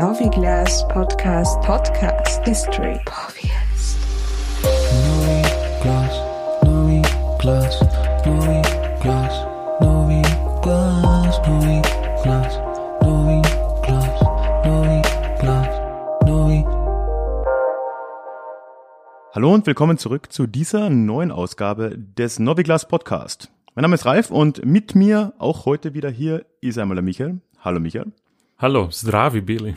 Noviglas Podcast Podcast History Podcast. Noviglas, Noviglas, Noviglas, Noviglas, Noviglas, Noviglas, Noviglas, Novi. Hallo und willkommen zurück zu dieser neuen Ausgabe des Noviglas Podcast. Mein Name ist Ralf und mit mir auch heute wieder hier ist einmal der Michael. Hallo Michael. Hallo, Zdravi Billy.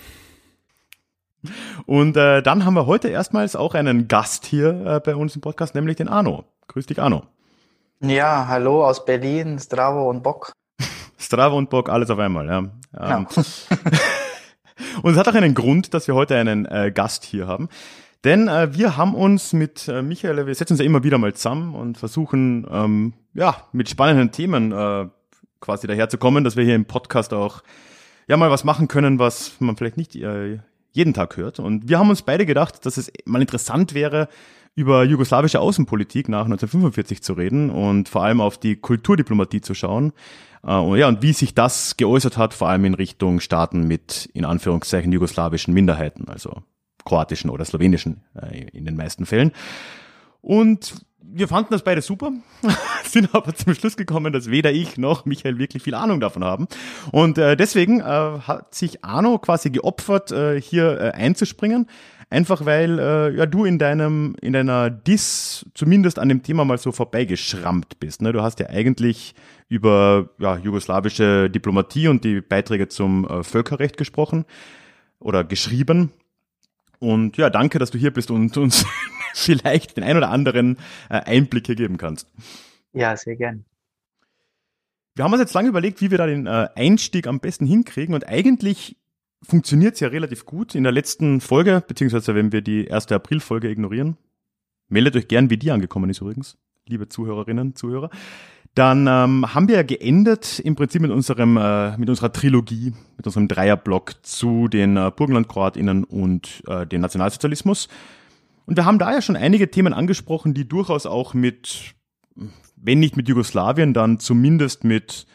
Und äh, dann haben wir heute erstmals auch einen Gast hier äh, bei uns im Podcast, nämlich den Arno. Grüß dich, Arno. Ja, hallo aus Berlin, Stravo und Bock. Strava und Bock, alles auf einmal, ja. Ja. Ähm, und es hat auch einen Grund, dass wir heute einen äh, Gast hier haben. Denn äh, wir haben uns mit äh, Michael, wir setzen uns ja immer wieder mal zusammen und versuchen, ähm, ja, mit spannenden Themen äh, quasi daherzukommen, dass wir hier im Podcast auch ja mal was machen können, was man vielleicht nicht äh, jeden Tag hört. Und wir haben uns beide gedacht, dass es mal interessant wäre, über jugoslawische Außenpolitik nach 1945 zu reden und vor allem auf die Kulturdiplomatie zu schauen. Äh, und ja, und wie sich das geäußert hat, vor allem in Richtung Staaten mit in Anführungszeichen jugoslawischen Minderheiten, also kroatischen oder slowenischen äh, in den meisten Fällen. Und wir fanden das beide super, sind aber zum Schluss gekommen, dass weder ich noch Michael wirklich viel Ahnung davon haben. Und äh, deswegen äh, hat sich Arno quasi geopfert, äh, hier äh, einzuspringen. Einfach weil äh, ja, du in deinem in deiner Dis zumindest an dem Thema mal so vorbeigeschrammt bist. Ne? Du hast ja eigentlich über ja, jugoslawische Diplomatie und die Beiträge zum äh, Völkerrecht gesprochen oder geschrieben. Und ja, danke, dass du hier bist und uns vielleicht den ein oder anderen äh, Einblick hier geben kannst. Ja, sehr gern. Wir haben uns jetzt lange überlegt, wie wir da den äh, Einstieg am besten hinkriegen und eigentlich funktioniert es ja relativ gut. In der letzten Folge, beziehungsweise wenn wir die erste April-Folge ignorieren, meldet euch gern, wie die angekommen ist übrigens, liebe Zuhörerinnen, Zuhörer. Dann ähm, haben wir ja geendet im Prinzip mit unserem äh, mit unserer Trilogie, mit unserem Dreierblock zu den äh, Burgenland-KroatInnen und äh, den Nationalsozialismus. Und wir haben da ja schon einige Themen angesprochen, die durchaus auch mit, wenn nicht mit Jugoslawien, dann zumindest mit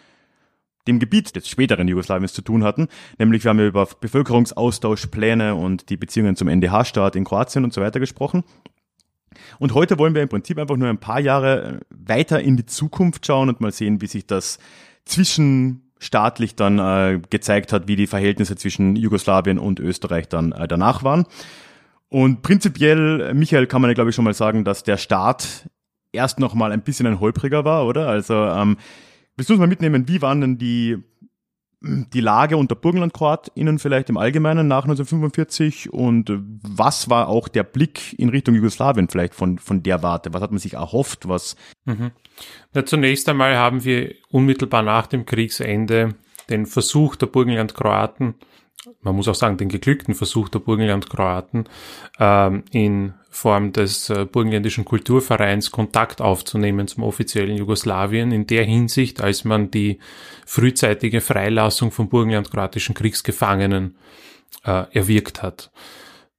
dem Gebiet des späteren Jugoslawiens zu tun hatten. Nämlich wir haben ja über Bevölkerungsaustauschpläne und die Beziehungen zum NDH-Staat in Kroatien und so weiter gesprochen. Und heute wollen wir im Prinzip einfach nur ein paar Jahre weiter in die Zukunft schauen und mal sehen, wie sich das zwischenstaatlich dann äh, gezeigt hat, wie die Verhältnisse zwischen Jugoslawien und Österreich dann äh, danach waren. Und prinzipiell, Michael, kann man ja glaube ich schon mal sagen, dass der Start erst noch mal ein bisschen ein holpriger war, oder? Also ähm, willst du uns mal mitnehmen, wie waren denn die die Lage unter BurgenlandkroatInnen vielleicht im Allgemeinen nach 1945 und was war auch der Blick in Richtung Jugoslawien vielleicht von, von der Warte? Was hat man sich erhofft? Was? Mhm. Na, zunächst einmal haben wir unmittelbar nach dem Kriegsende den Versuch der Burgenlandkroaten, man muss auch sagen, den geglückten Versuch der Burgenlandkroaten, ähm, in Form des äh, Burgenländischen Kulturvereins Kontakt aufzunehmen zum offiziellen Jugoslawien in der Hinsicht, als man die frühzeitige Freilassung von burgenlandkroatischen Kriegsgefangenen äh, erwirkt hat.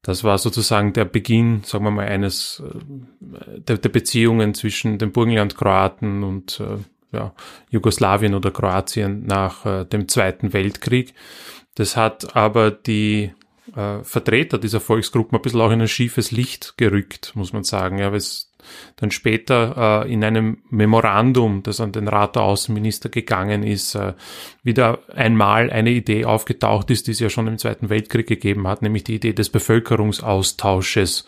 Das war sozusagen der Beginn, sagen wir mal, eines äh, der, der Beziehungen zwischen den Burgenlandkroaten und äh, ja, Jugoslawien oder Kroatien nach äh, dem Zweiten Weltkrieg. Das hat aber die äh, Vertreter dieser Volksgruppen ein bisschen auch in ein schiefes Licht gerückt, muss man sagen. Ja, weil es dann später äh, in einem Memorandum, das an den Rat der Außenminister gegangen ist, äh, wieder einmal eine Idee aufgetaucht ist, die es ja schon im Zweiten Weltkrieg gegeben hat, nämlich die Idee des Bevölkerungsaustausches,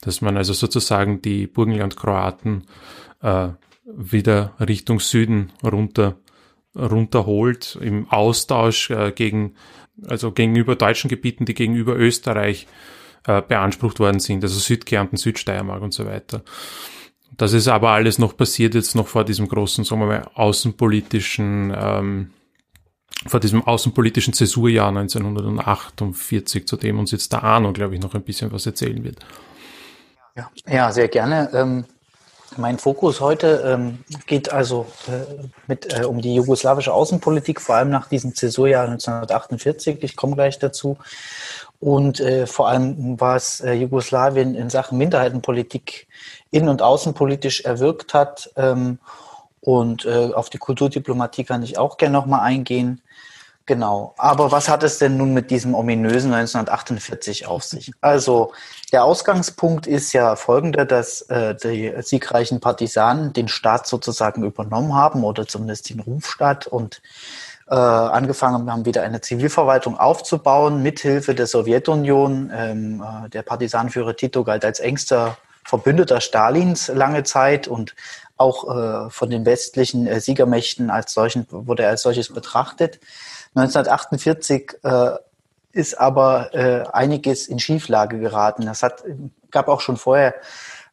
dass man also sozusagen die Burgenlandkroaten äh, wieder Richtung Süden runter runterholt im Austausch äh, gegen also gegenüber deutschen Gebieten, die gegenüber Österreich äh, beansprucht worden sind, also Südkärnten, Südsteiermark und so weiter. Das ist aber alles noch passiert jetzt noch vor diesem großen, sagen wir mal, außenpolitischen, ähm, vor diesem außenpolitischen Zäsurjahr 1948, zu dem uns jetzt der Arno, glaube ich, noch ein bisschen was erzählen wird. Ja, sehr gerne. Ähm, mein Fokus heute ähm, geht also äh, mit, äh, um die jugoslawische Außenpolitik, vor allem nach diesem Zäsurjahr 1948. Ich komme gleich dazu. Und äh, vor allem, was äh, Jugoslawien in Sachen Minderheitenpolitik innen- und außenpolitisch erwirkt hat. Ähm, und äh, auf die Kulturdiplomatie kann ich auch gerne nochmal eingehen. Genau. Aber was hat es denn nun mit diesem ominösen 1948 auf sich? Also der Ausgangspunkt ist ja folgender, dass äh, die siegreichen Partisanen den Staat sozusagen übernommen haben oder zumindest den Rufstaat und äh, angefangen haben, wieder eine Zivilverwaltung aufzubauen, mithilfe der Sowjetunion. Ähm, äh, der Partisanenführer Tito galt als engster Verbündeter Stalins lange Zeit und auch äh, von den westlichen äh, Siegermächten als solchen wurde er als solches betrachtet. 1948 äh, ist aber äh, einiges in Schieflage geraten. Das hat, gab auch schon vorher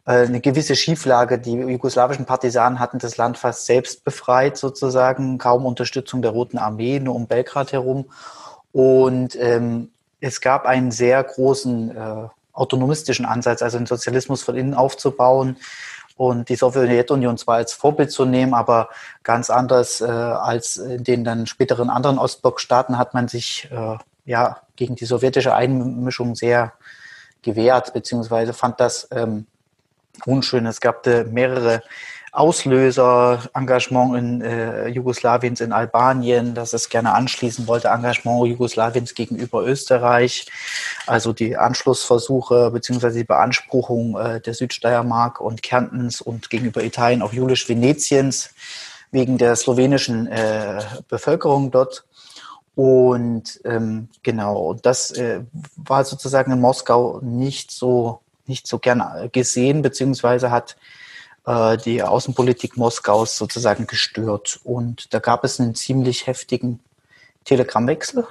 äh, eine gewisse Schieflage. Die jugoslawischen Partisanen hatten das Land fast selbst befreit, sozusagen, kaum Unterstützung der Roten Armee, nur um Belgrad herum. Und ähm, es gab einen sehr großen äh, autonomistischen Ansatz, also den Sozialismus von innen aufzubauen und die Sowjetunion zwar als Vorbild zu nehmen, aber ganz anders äh, als in den dann späteren anderen Ostblockstaaten hat man sich äh, ja gegen die sowjetische Einmischung sehr gewehrt, beziehungsweise fand das ähm, unschön. Es gab äh, mehrere Auslöser, Engagement in äh, Jugoslawiens in Albanien, das es gerne anschließen wollte, Engagement Jugoslawiens gegenüber Österreich, also die Anschlussversuche beziehungsweise die Beanspruchung äh, der Südsteiermark und Kärntens und gegenüber Italien auch Julisch-Venetiens wegen der slowenischen äh, Bevölkerung dort. Und ähm, genau, das äh, war sozusagen in Moskau nicht so nicht so gern gesehen, beziehungsweise hat äh, die Außenpolitik Moskaus sozusagen gestört. Und da gab es einen ziemlich heftigen Telegrammwechsel.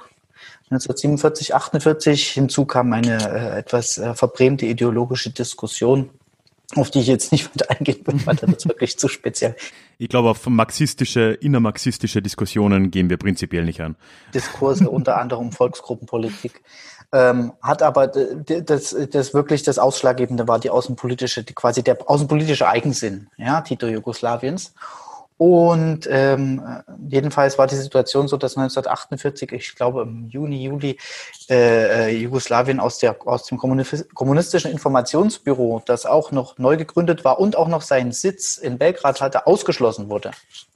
1947, 48 hinzu kam eine äh, etwas äh, verbrämte ideologische Diskussion, auf die ich jetzt nicht weiter eingehen will, weil das ist wirklich zu speziell. Ich glaube, auf marxistische, innermarxistische Diskussionen gehen wir prinzipiell nicht an. Diskurse unter anderem Volksgruppenpolitik ähm, hat aber das, das wirklich das Ausschlaggebende war die außenpolitische, die, quasi der außenpolitische Eigensinn, ja, Tito Jugoslawiens. Und ähm, jedenfalls war die Situation so, dass 1948, ich glaube im Juni, Juli, äh, äh, Jugoslawien aus, der, aus dem kommunistischen Informationsbüro, das auch noch neu gegründet war und auch noch seinen Sitz in Belgrad hatte, ausgeschlossen wurde.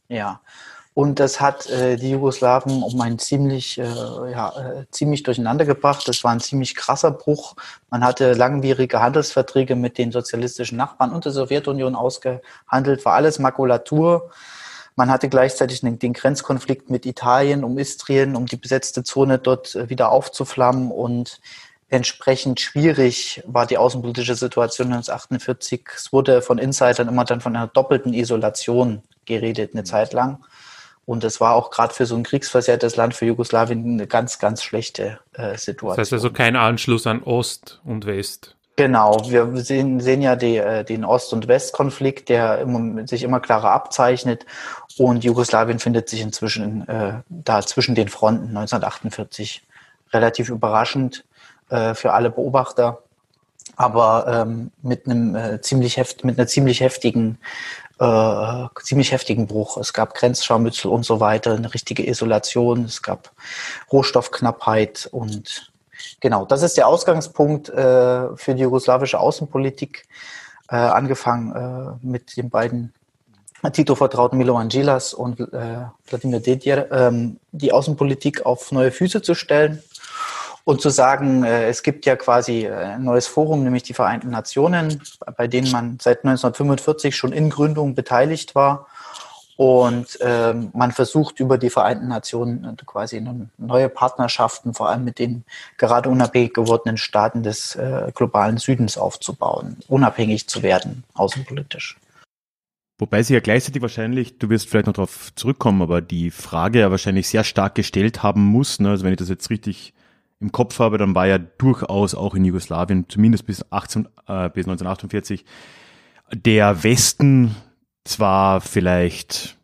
Ja. Und das hat äh, die Jugoslawen um einen ziemlich, äh, ja, äh, ziemlich durcheinander gebracht. Das war ein ziemlich krasser Bruch. Man hatte langwierige Handelsverträge mit den sozialistischen Nachbarn und der Sowjetunion ausgehandelt, war alles Makulatur. Man hatte gleichzeitig den, den Grenzkonflikt mit Italien um Istrien, um die besetzte Zone dort äh, wieder aufzuflammen und entsprechend schwierig war die außenpolitische Situation 1948. Es wurde von Insidern immer dann von einer doppelten Isolation geredet, eine Zeit lang. Und es war auch gerade für so ein kriegsversehrtes Land für Jugoslawien eine ganz, ganz schlechte äh, Situation. Das heißt also kein Anschluss an Ost und West. Genau, wir sehen, sehen ja die, äh, den Ost- und Westkonflikt, der immer, sich immer klarer abzeichnet. Und Jugoslawien findet sich inzwischen äh, da zwischen den Fronten 1948. Relativ überraschend äh, für alle Beobachter, aber ähm, mit einem äh, ziemlich heft, mit einer ziemlich heftigen äh, ziemlich heftigen Bruch. Es gab Grenzscharmützel und so weiter, eine richtige Isolation, es gab Rohstoffknappheit und genau, das ist der Ausgangspunkt äh, für die jugoslawische Außenpolitik, äh, angefangen äh, mit den beiden Tito-Vertrauten Milo Angelas und äh, Vladimir Dedier, ähm, die Außenpolitik auf neue Füße zu stellen und zu sagen, äh, es gibt ja quasi äh, ein neues Forum, nämlich die Vereinten Nationen, bei denen man seit 1945 schon in Gründung beteiligt war. Und ähm, man versucht über die Vereinten Nationen äh, quasi neue Partnerschaften, vor allem mit den gerade unabhängig gewordenen Staaten des globalen Südens aufzubauen, unabhängig zu werden, außenpolitisch. Wobei sie ja gleichzeitig wahrscheinlich, du wirst vielleicht noch darauf zurückkommen, aber die Frage ja wahrscheinlich sehr stark gestellt haben muss, ne? also wenn ich das jetzt richtig im Kopf habe, dann war ja durchaus auch in Jugoslawien, zumindest bis, 18, äh, bis 1948, der Westen zwar vielleicht,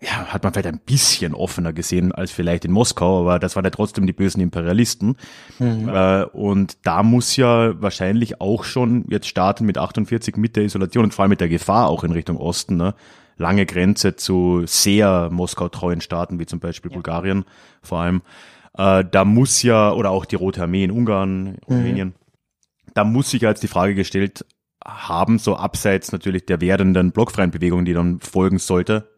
ja, hat man vielleicht ein bisschen offener gesehen als vielleicht in Moskau, aber das waren ja trotzdem die bösen Imperialisten. Mhm. Äh, und da muss ja wahrscheinlich auch schon jetzt starten mit 48 mit der Isolation und vor allem mit der Gefahr auch in Richtung Osten, ne? lange Grenze zu sehr Moskau-treuen Staaten wie zum Beispiel ja. Bulgarien vor allem. Äh, da muss ja, oder auch die Rote Armee in Ungarn, Rumänien, mhm. da muss sich jetzt die Frage gestellt haben, so abseits natürlich der werdenden blockfreien Bewegung, die dann folgen sollte,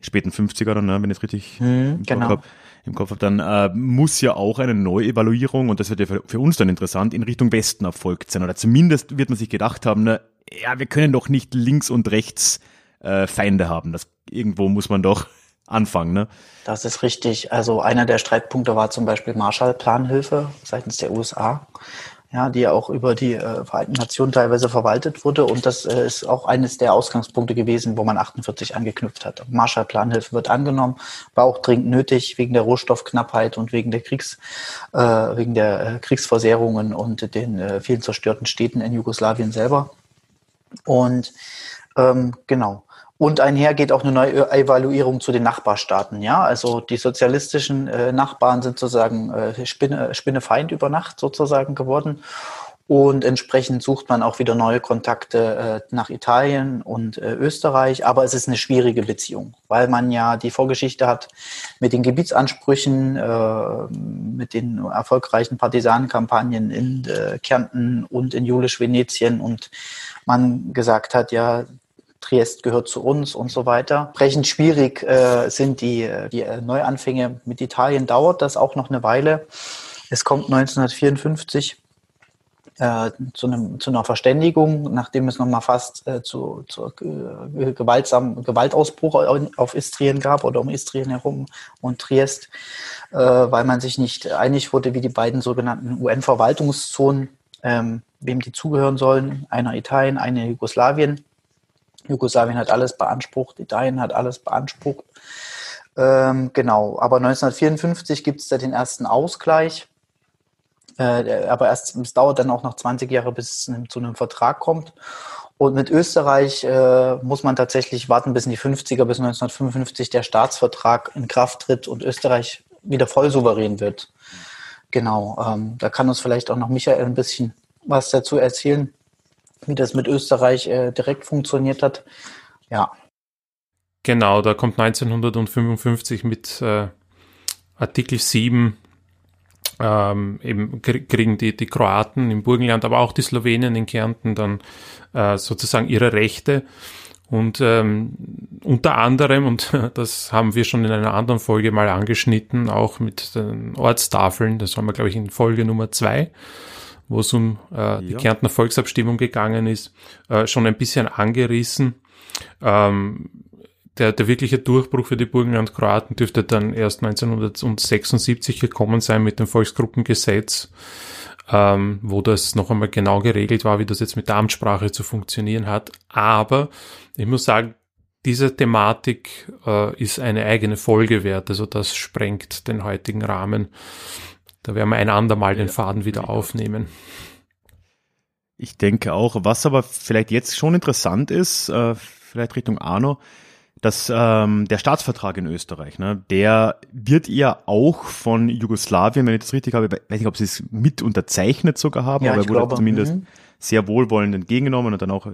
späten 50er dann, ne, wenn ich es richtig mhm, genau. habe. im Kopf habe, dann äh, muss ja auch eine Neuevaluierung, und das wird ja für, für, uns dann interessant, in Richtung Westen erfolgt sein. Oder zumindest wird man sich gedacht haben, ne, ja, wir können doch nicht links und rechts äh, Feinde haben. Das irgendwo muss man doch anfangen, ne? Das ist richtig. Also einer der Streitpunkte war zum Beispiel Marshall-Planhilfe seitens der USA ja, die auch über die äh, Vereinten Nationen teilweise verwaltet wurde. Und das äh, ist auch eines der Ausgangspunkte gewesen, wo man 48 angeknüpft hat. Marshall-Planhilfe wird angenommen, war auch dringend nötig wegen der Rohstoffknappheit und wegen der Kriegs, äh, wegen der äh, Kriegsversehrungen und den äh, vielen zerstörten Städten in Jugoslawien selber. Und ähm, genau. Und einher geht auch eine neue Evaluierung zu den Nachbarstaaten. Ja, also die sozialistischen äh, Nachbarn sind sozusagen äh, Spinne, Spinnefeind über Nacht sozusagen geworden. Und entsprechend sucht man auch wieder neue Kontakte äh, nach Italien und äh, Österreich. Aber es ist eine schwierige Beziehung, weil man ja die Vorgeschichte hat mit den Gebietsansprüchen, äh, mit den erfolgreichen Partisanenkampagnen in äh, Kärnten und in Julisch-Venetien und man gesagt hat, ja, Triest gehört zu uns und so weiter. Entsprechend schwierig äh, sind die, die Neuanfänge mit Italien, dauert das auch noch eine Weile. Es kommt 1954 äh, zu, einem, zu einer Verständigung, nachdem es nochmal fast äh, zu, zu äh, gewaltsam, Gewaltausbruch auf Istrien gab oder um Istrien herum und Triest, äh, weil man sich nicht einig wurde, wie die beiden sogenannten UN-Verwaltungszonen, ähm, wem die zugehören sollen, einer Italien, eine Jugoslawien. Jugoslawien hat alles beansprucht, Italien hat alles beansprucht. Ähm, genau, aber 1954 gibt es da den ersten Ausgleich. Äh, aber erst, es dauert dann auch noch 20 Jahre, bis es zu einem Vertrag kommt. Und mit Österreich äh, muss man tatsächlich warten bis in die 50er, bis 1955 der Staatsvertrag in Kraft tritt und Österreich wieder voll souverän wird. Genau, ähm, da kann uns vielleicht auch noch Michael ein bisschen was dazu erzählen wie das mit Österreich äh, direkt funktioniert hat. Ja. Genau, da kommt 1955 mit äh, Artikel 7 ähm, eben kriegen die, die Kroaten im Burgenland, aber auch die Slowenen in Kärnten dann äh, sozusagen ihre Rechte. Und ähm, unter anderem, und das haben wir schon in einer anderen Folge mal angeschnitten, auch mit den Ortstafeln, das haben wir, glaube ich, in Folge Nummer zwei, wo es um äh, ja. die Kärntner Volksabstimmung gegangen ist, äh, schon ein bisschen angerissen. Ähm, der, der wirkliche Durchbruch für die Burgenland-Kroaten dürfte dann erst 1976 gekommen sein mit dem Volksgruppengesetz, ähm, wo das noch einmal genau geregelt war, wie das jetzt mit der Amtssprache zu funktionieren hat. Aber ich muss sagen, diese Thematik äh, ist eine eigene Folge wert, also das sprengt den heutigen Rahmen. Da werden wir ein andermal den Faden wieder aufnehmen. Ich denke auch. Was aber vielleicht jetzt schon interessant ist, äh, vielleicht Richtung Arno, dass ähm, der Staatsvertrag in Österreich, ne, der wird ja auch von Jugoslawien, wenn ich das richtig habe, ich weiß nicht, ob sie es mit unterzeichnet sogar haben, ja, aber er wurde glaube, zumindest mhm. sehr wohlwollend entgegengenommen und dann auch, äh,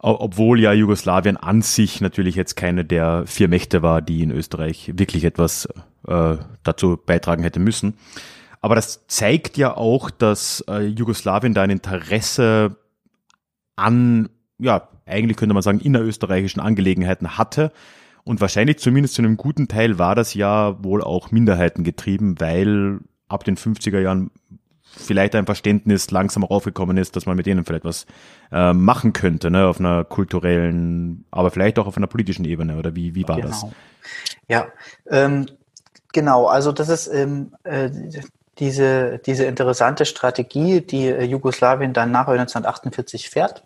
obwohl ja Jugoslawien an sich natürlich jetzt keine der vier Mächte war, die in Österreich wirklich etwas äh, dazu beitragen hätte müssen. Aber das zeigt ja auch, dass äh, Jugoslawien da ein Interesse an, ja, eigentlich könnte man sagen, innerösterreichischen Angelegenheiten hatte. Und wahrscheinlich zumindest zu einem guten Teil war das ja wohl auch Minderheiten getrieben, weil ab den 50er Jahren vielleicht ein Verständnis langsam aufgekommen ist, dass man mit denen vielleicht was äh, machen könnte, ne, auf einer kulturellen, aber vielleicht auch auf einer politischen Ebene, oder wie, wie war genau. das? Ja, ähm, genau, also das ist ähm, äh, diese, diese interessante Strategie, die äh, Jugoslawien dann nach 1948 fährt,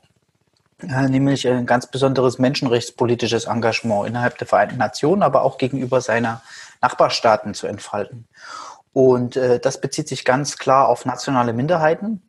äh, nämlich ein ganz besonderes menschenrechtspolitisches Engagement innerhalb der Vereinten Nationen, aber auch gegenüber seiner Nachbarstaaten zu entfalten. Und äh, das bezieht sich ganz klar auf nationale Minderheiten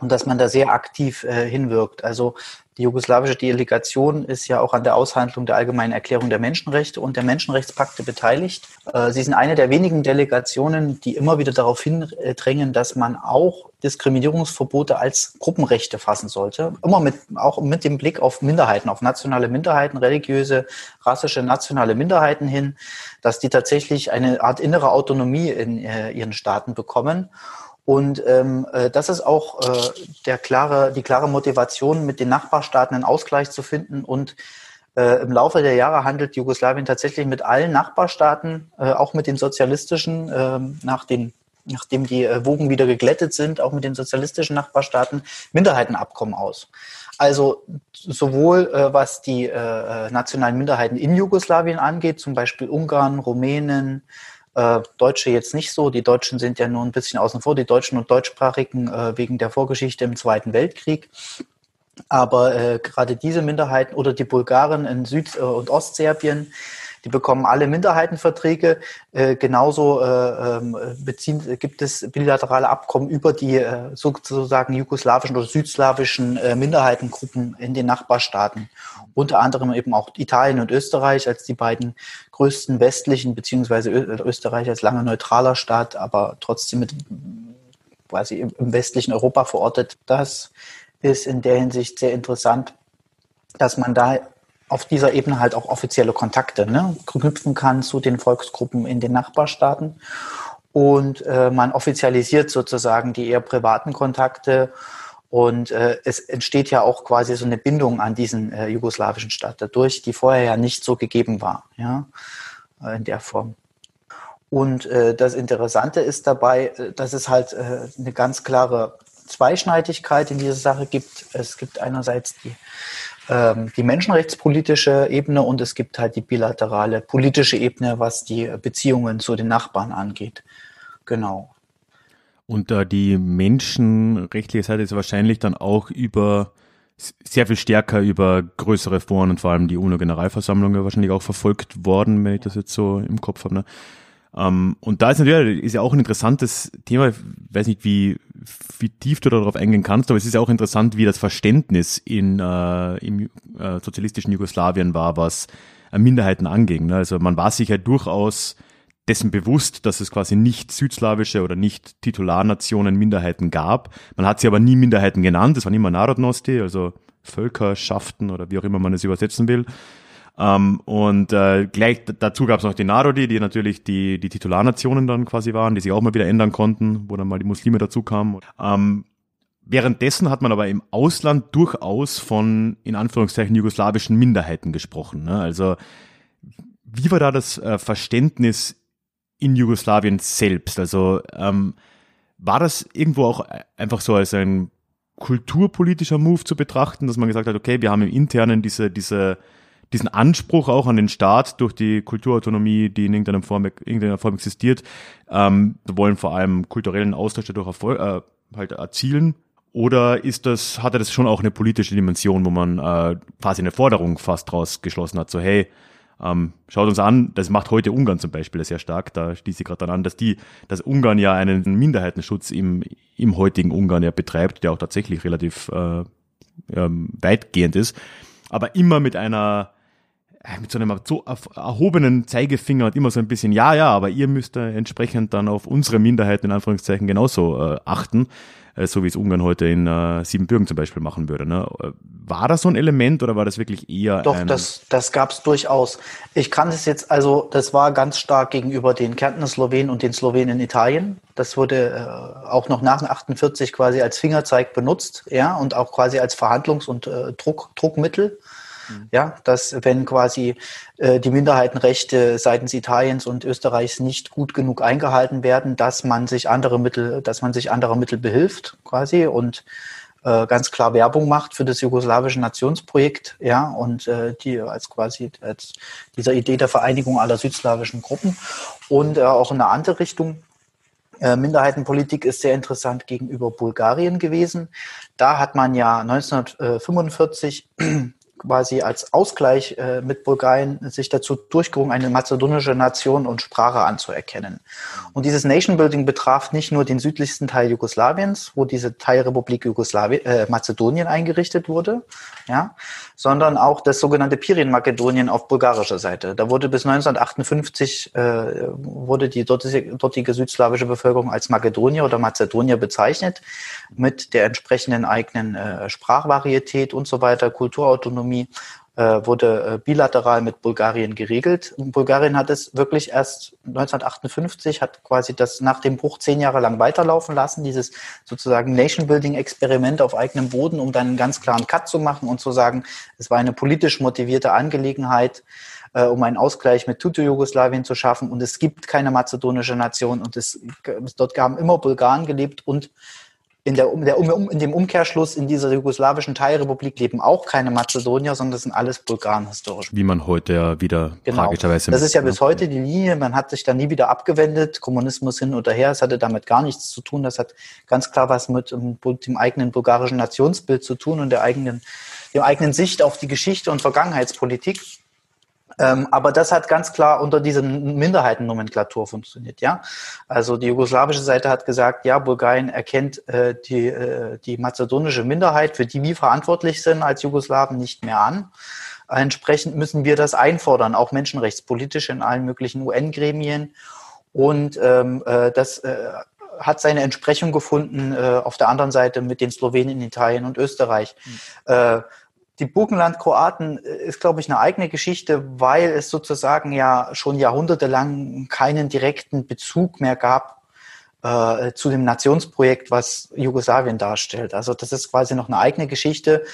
und dass man da sehr aktiv äh, hinwirkt. Also die jugoslawische Delegation ist ja auch an der Aushandlung der Allgemeinen Erklärung der Menschenrechte und der Menschenrechtspakte beteiligt. Äh, sie sind eine der wenigen Delegationen, die immer wieder darauf hindrängen, dass man auch Diskriminierungsverbote als Gruppenrechte fassen sollte. Immer mit, auch mit dem Blick auf Minderheiten, auf nationale Minderheiten, religiöse, rassische, nationale Minderheiten hin, dass die tatsächlich eine Art innere Autonomie in äh, ihren Staaten bekommen und ähm, äh, das ist auch äh, der klare, die klare Motivation, mit den Nachbarstaaten einen Ausgleich zu finden und Äh, Im Laufe der Jahre handelt Jugoslawien tatsächlich mit allen Nachbarstaaten, äh, auch mit den sozialistischen, äh, nach den, nachdem die äh, Wogen wieder geglättet sind, auch mit den sozialistischen Nachbarstaaten Minderheitenabkommen aus. Also sowohl äh, was die äh, nationalen Minderheiten in Jugoslawien angeht, zum Beispiel Ungarn, Rumänen, äh, Deutsche jetzt nicht so. Die Deutschen sind ja nur ein bisschen außen vor, die Deutschen und Deutschsprachigen äh, wegen der Vorgeschichte im Zweiten Weltkrieg. Aber äh, gerade diese Minderheiten oder die Bulgaren in Süd- und Ostserbien, die bekommen alle Minderheitenverträge. Äh, genauso äh, ähm, beziehen, gibt es bilaterale Abkommen über die äh, sozusagen jugoslawischen oder südslawischen äh, Minderheitengruppen in den Nachbarstaaten. Unter anderem eben auch Italien und Österreich als die beiden größten westlichen, beziehungsweise Österreich als lange neutraler Staat, aber trotzdem mit quasi im westlichen Europa verortet. Das ist in der Hinsicht sehr interessant, dass man da auf dieser Ebene halt auch offizielle Kontakte ne, knüpfen kann zu den Volksgruppen in den Nachbarstaaten. Und äh, man offizialisiert sozusagen die eher privaten Kontakte. Und äh, es entsteht ja auch quasi so eine Bindung an diesen äh, jugoslawischen Staat dadurch, die vorher ja nicht so gegeben war, ja, äh, in der Form. Und äh, das Interessante ist dabei, äh, dass es halt äh, eine ganz klare Zweischneidigkeit in dieser Sache gibt. Es gibt einerseits die, ähm, die menschenrechtspolitische Ebene und es gibt halt die bilaterale politische Ebene, was die Beziehungen zu den Nachbarn angeht. Genau. Und äh, die menschenrechtliche Seite ist wahrscheinlich dann auch über sehr viel stärker über größere Foren und vor allem die UNO-Generalversammlung wahrscheinlich auch verfolgt worden, wenn ich das jetzt so im Kopf habe. Ne? Ähm, und da ist natürlich, ist ja auch ein interessantes Thema, ich weiß nicht, wie, wie tief du darauf eingehen kannst, aber es ist ja auch interessant, wie das Verständnis in, äh, im äh, sozialistischen Jugoslawien war, was äh, Minderheiten anging. Ne? Also man war sich ja durchaus dessen bewusst, dass es quasi nicht südslawische oder nicht Titularnationen Minderheiten gab. Man hat sie aber nie Minderheiten genannt, es waren immer Narodnosti, also Völkerschaften oder wie auch immer man es übersetzen will. Ähm, und äh, gleich dazu gab es noch die Narodi, die natürlich die, die Titularnationen dann quasi waren, die sich auch mal wieder ändern konnten, wo dann mal die Muslime dazu kamen. Ähm, währenddessen hat man aber im Ausland durchaus von, in Anführungszeichen, jugoslawischen Minderheiten gesprochen. Ne? Also wie war da das äh, Verständnis in Jugoslawien selbst? Also ähm, war das irgendwo auch einfach so als ein kulturpolitischer Move zu betrachten, dass man gesagt hat, okay, wir haben im Internen diese, diese diesen Anspruch auch an den Staat durch die Kulturautonomie, die in irgendeiner Form, irgendeiner Form existiert. Ähm, wollen vor allem kulturellen Austausch dadurch Erfolg, äh, halt erzielen. Oder ist das, hatte das schon auch eine politische Dimension, wo man äh, quasi eine Forderung fast draus geschlossen hat, so hey, ähm, schaut uns an, das macht heute Ungarn zum Beispiel sehr stark, da schließe ich gerade dann an, dass die, dass Ungarn ja einen Minderheitenschutz im, im heutigen Ungarn ja betreibt, der auch tatsächlich relativ äh, ähm, weitgehend ist, aber immer mit einer mit so einem so erhobenen Zeigefinger und immer so ein bisschen, ja, ja, aber ihr müsst entsprechend dann auf unsere Minderheiten in Anführungszeichen genauso äh, achten, äh, so wie es Ungarn heute in äh, Siebenbürgen zum Beispiel machen würde. Ne? War das so ein Element oder war das wirklich eher Doch, das, das gab es durchaus. Ich kann es jetzt, also das war ganz stark gegenüber den Kärntner Slowenen und den Slowenen in Italien. Das wurde äh, auch noch nach 48 quasi als Fingerzeig benutzt, ja, und auch quasi als Verhandlungs- und äh, Druck, Druckmittel. Mhm. Ja, dass wenn quasi äh, die Minderheitenrechte seitens Italiens und Österreichs nicht gut genug eingehalten werden, dass man sich andere Mittel, dass man sich anderer Mittel behilft quasi und äh, ganz klar Werbung macht für das jugoslawische Nationsprojekt, ja, und äh, die als quasi als dieser Idee der Vereinigung aller südslawischen Gruppen und äh, auch in eine andere Richtung. Äh, Minderheitenpolitik ist sehr interessant gegenüber Bulgarien gewesen. Da hat man ja 1945 quasi als Ausgleich äh, mit Bulgarien sich dazu durchgerungen, eine mazedonische Nation und Sprache anzuerkennen. Und dieses Nation Building betraf nicht nur den südlichsten Teil Jugoslawiens, wo diese Teilrepublik Jugoslawien, äh, Mazedonien eingerichtet wurde, ja, sondern auch das sogenannte Pirien-Makedonien auf bulgarischer Seite. Da wurde bis 1958 äh, wurde die dortige, dortige südslawische Bevölkerung als Makedonier oder Mazedonier bezeichnet, mit der entsprechenden eigenen äh, Sprachvarietät und so weiter, Kulturautonomie. Äh, wurde äh, bilateral mit Bulgarien geregelt. Bulgarien hat es wirklich erst 1958, hat quasi das nach dem Bruch zehn Jahre lang weiterlaufen lassen, dieses sozusagen Nation-Building-Experiment auf eigenem Boden, um dann einen ganz klaren Cut zu machen und zu sagen, es war eine politisch motivierte Angelegenheit, äh, um einen Ausgleich mit Tutu-Jugoslawien zu schaffen. Und es gibt keine mazedonische Nation und es, dort haben immer Bulgaren gelebt und in, der, der, in dem Umkehrschluss in dieser jugoslawischen Teilrepublik leben auch keine Mazedonier, sondern das sind alles Bulgaren historisch. Wie man heute ja wieder genau. tragischerweise. Das ist ja bis heute die Linie. Man hat sich da nie wieder abgewendet. Kommunismus hin oder her. Es hatte damit gar nichts zu tun. Das hat ganz klar was mit dem eigenen bulgarischen Nationsbild zu tun und der eigenen, der eigenen Sicht auf die Geschichte und Vergangenheitspolitik. Ähm, aber das hat ganz klar unter dieser Minderheitennomenklatur funktioniert, ja. Also die jugoslawische Seite hat gesagt, ja, Bulgarien erkennt äh, die, äh, die mazedonische Minderheit, für die wir verantwortlich sind als Jugoslawen, nicht mehr an. Entsprechend müssen wir das einfordern, auch menschenrechtspolitisch in allen möglichen UN-Gremien. Und ähm, äh, das äh, hat seine Entsprechung gefunden äh, auf der anderen Seite mit den Slowenen, Italien und Österreich. Mhm. Äh, die Burgenland-Kroaten äh, ist, glaube ich, eine eigene Geschichte, weil es sozusagen ja schon jahrhundertelang keinen direkten Bezug mehr gab äh, zu dem Nationsprojekt, was Jugoslawien darstellt. Also das ist quasi noch eine eigene Geschichte.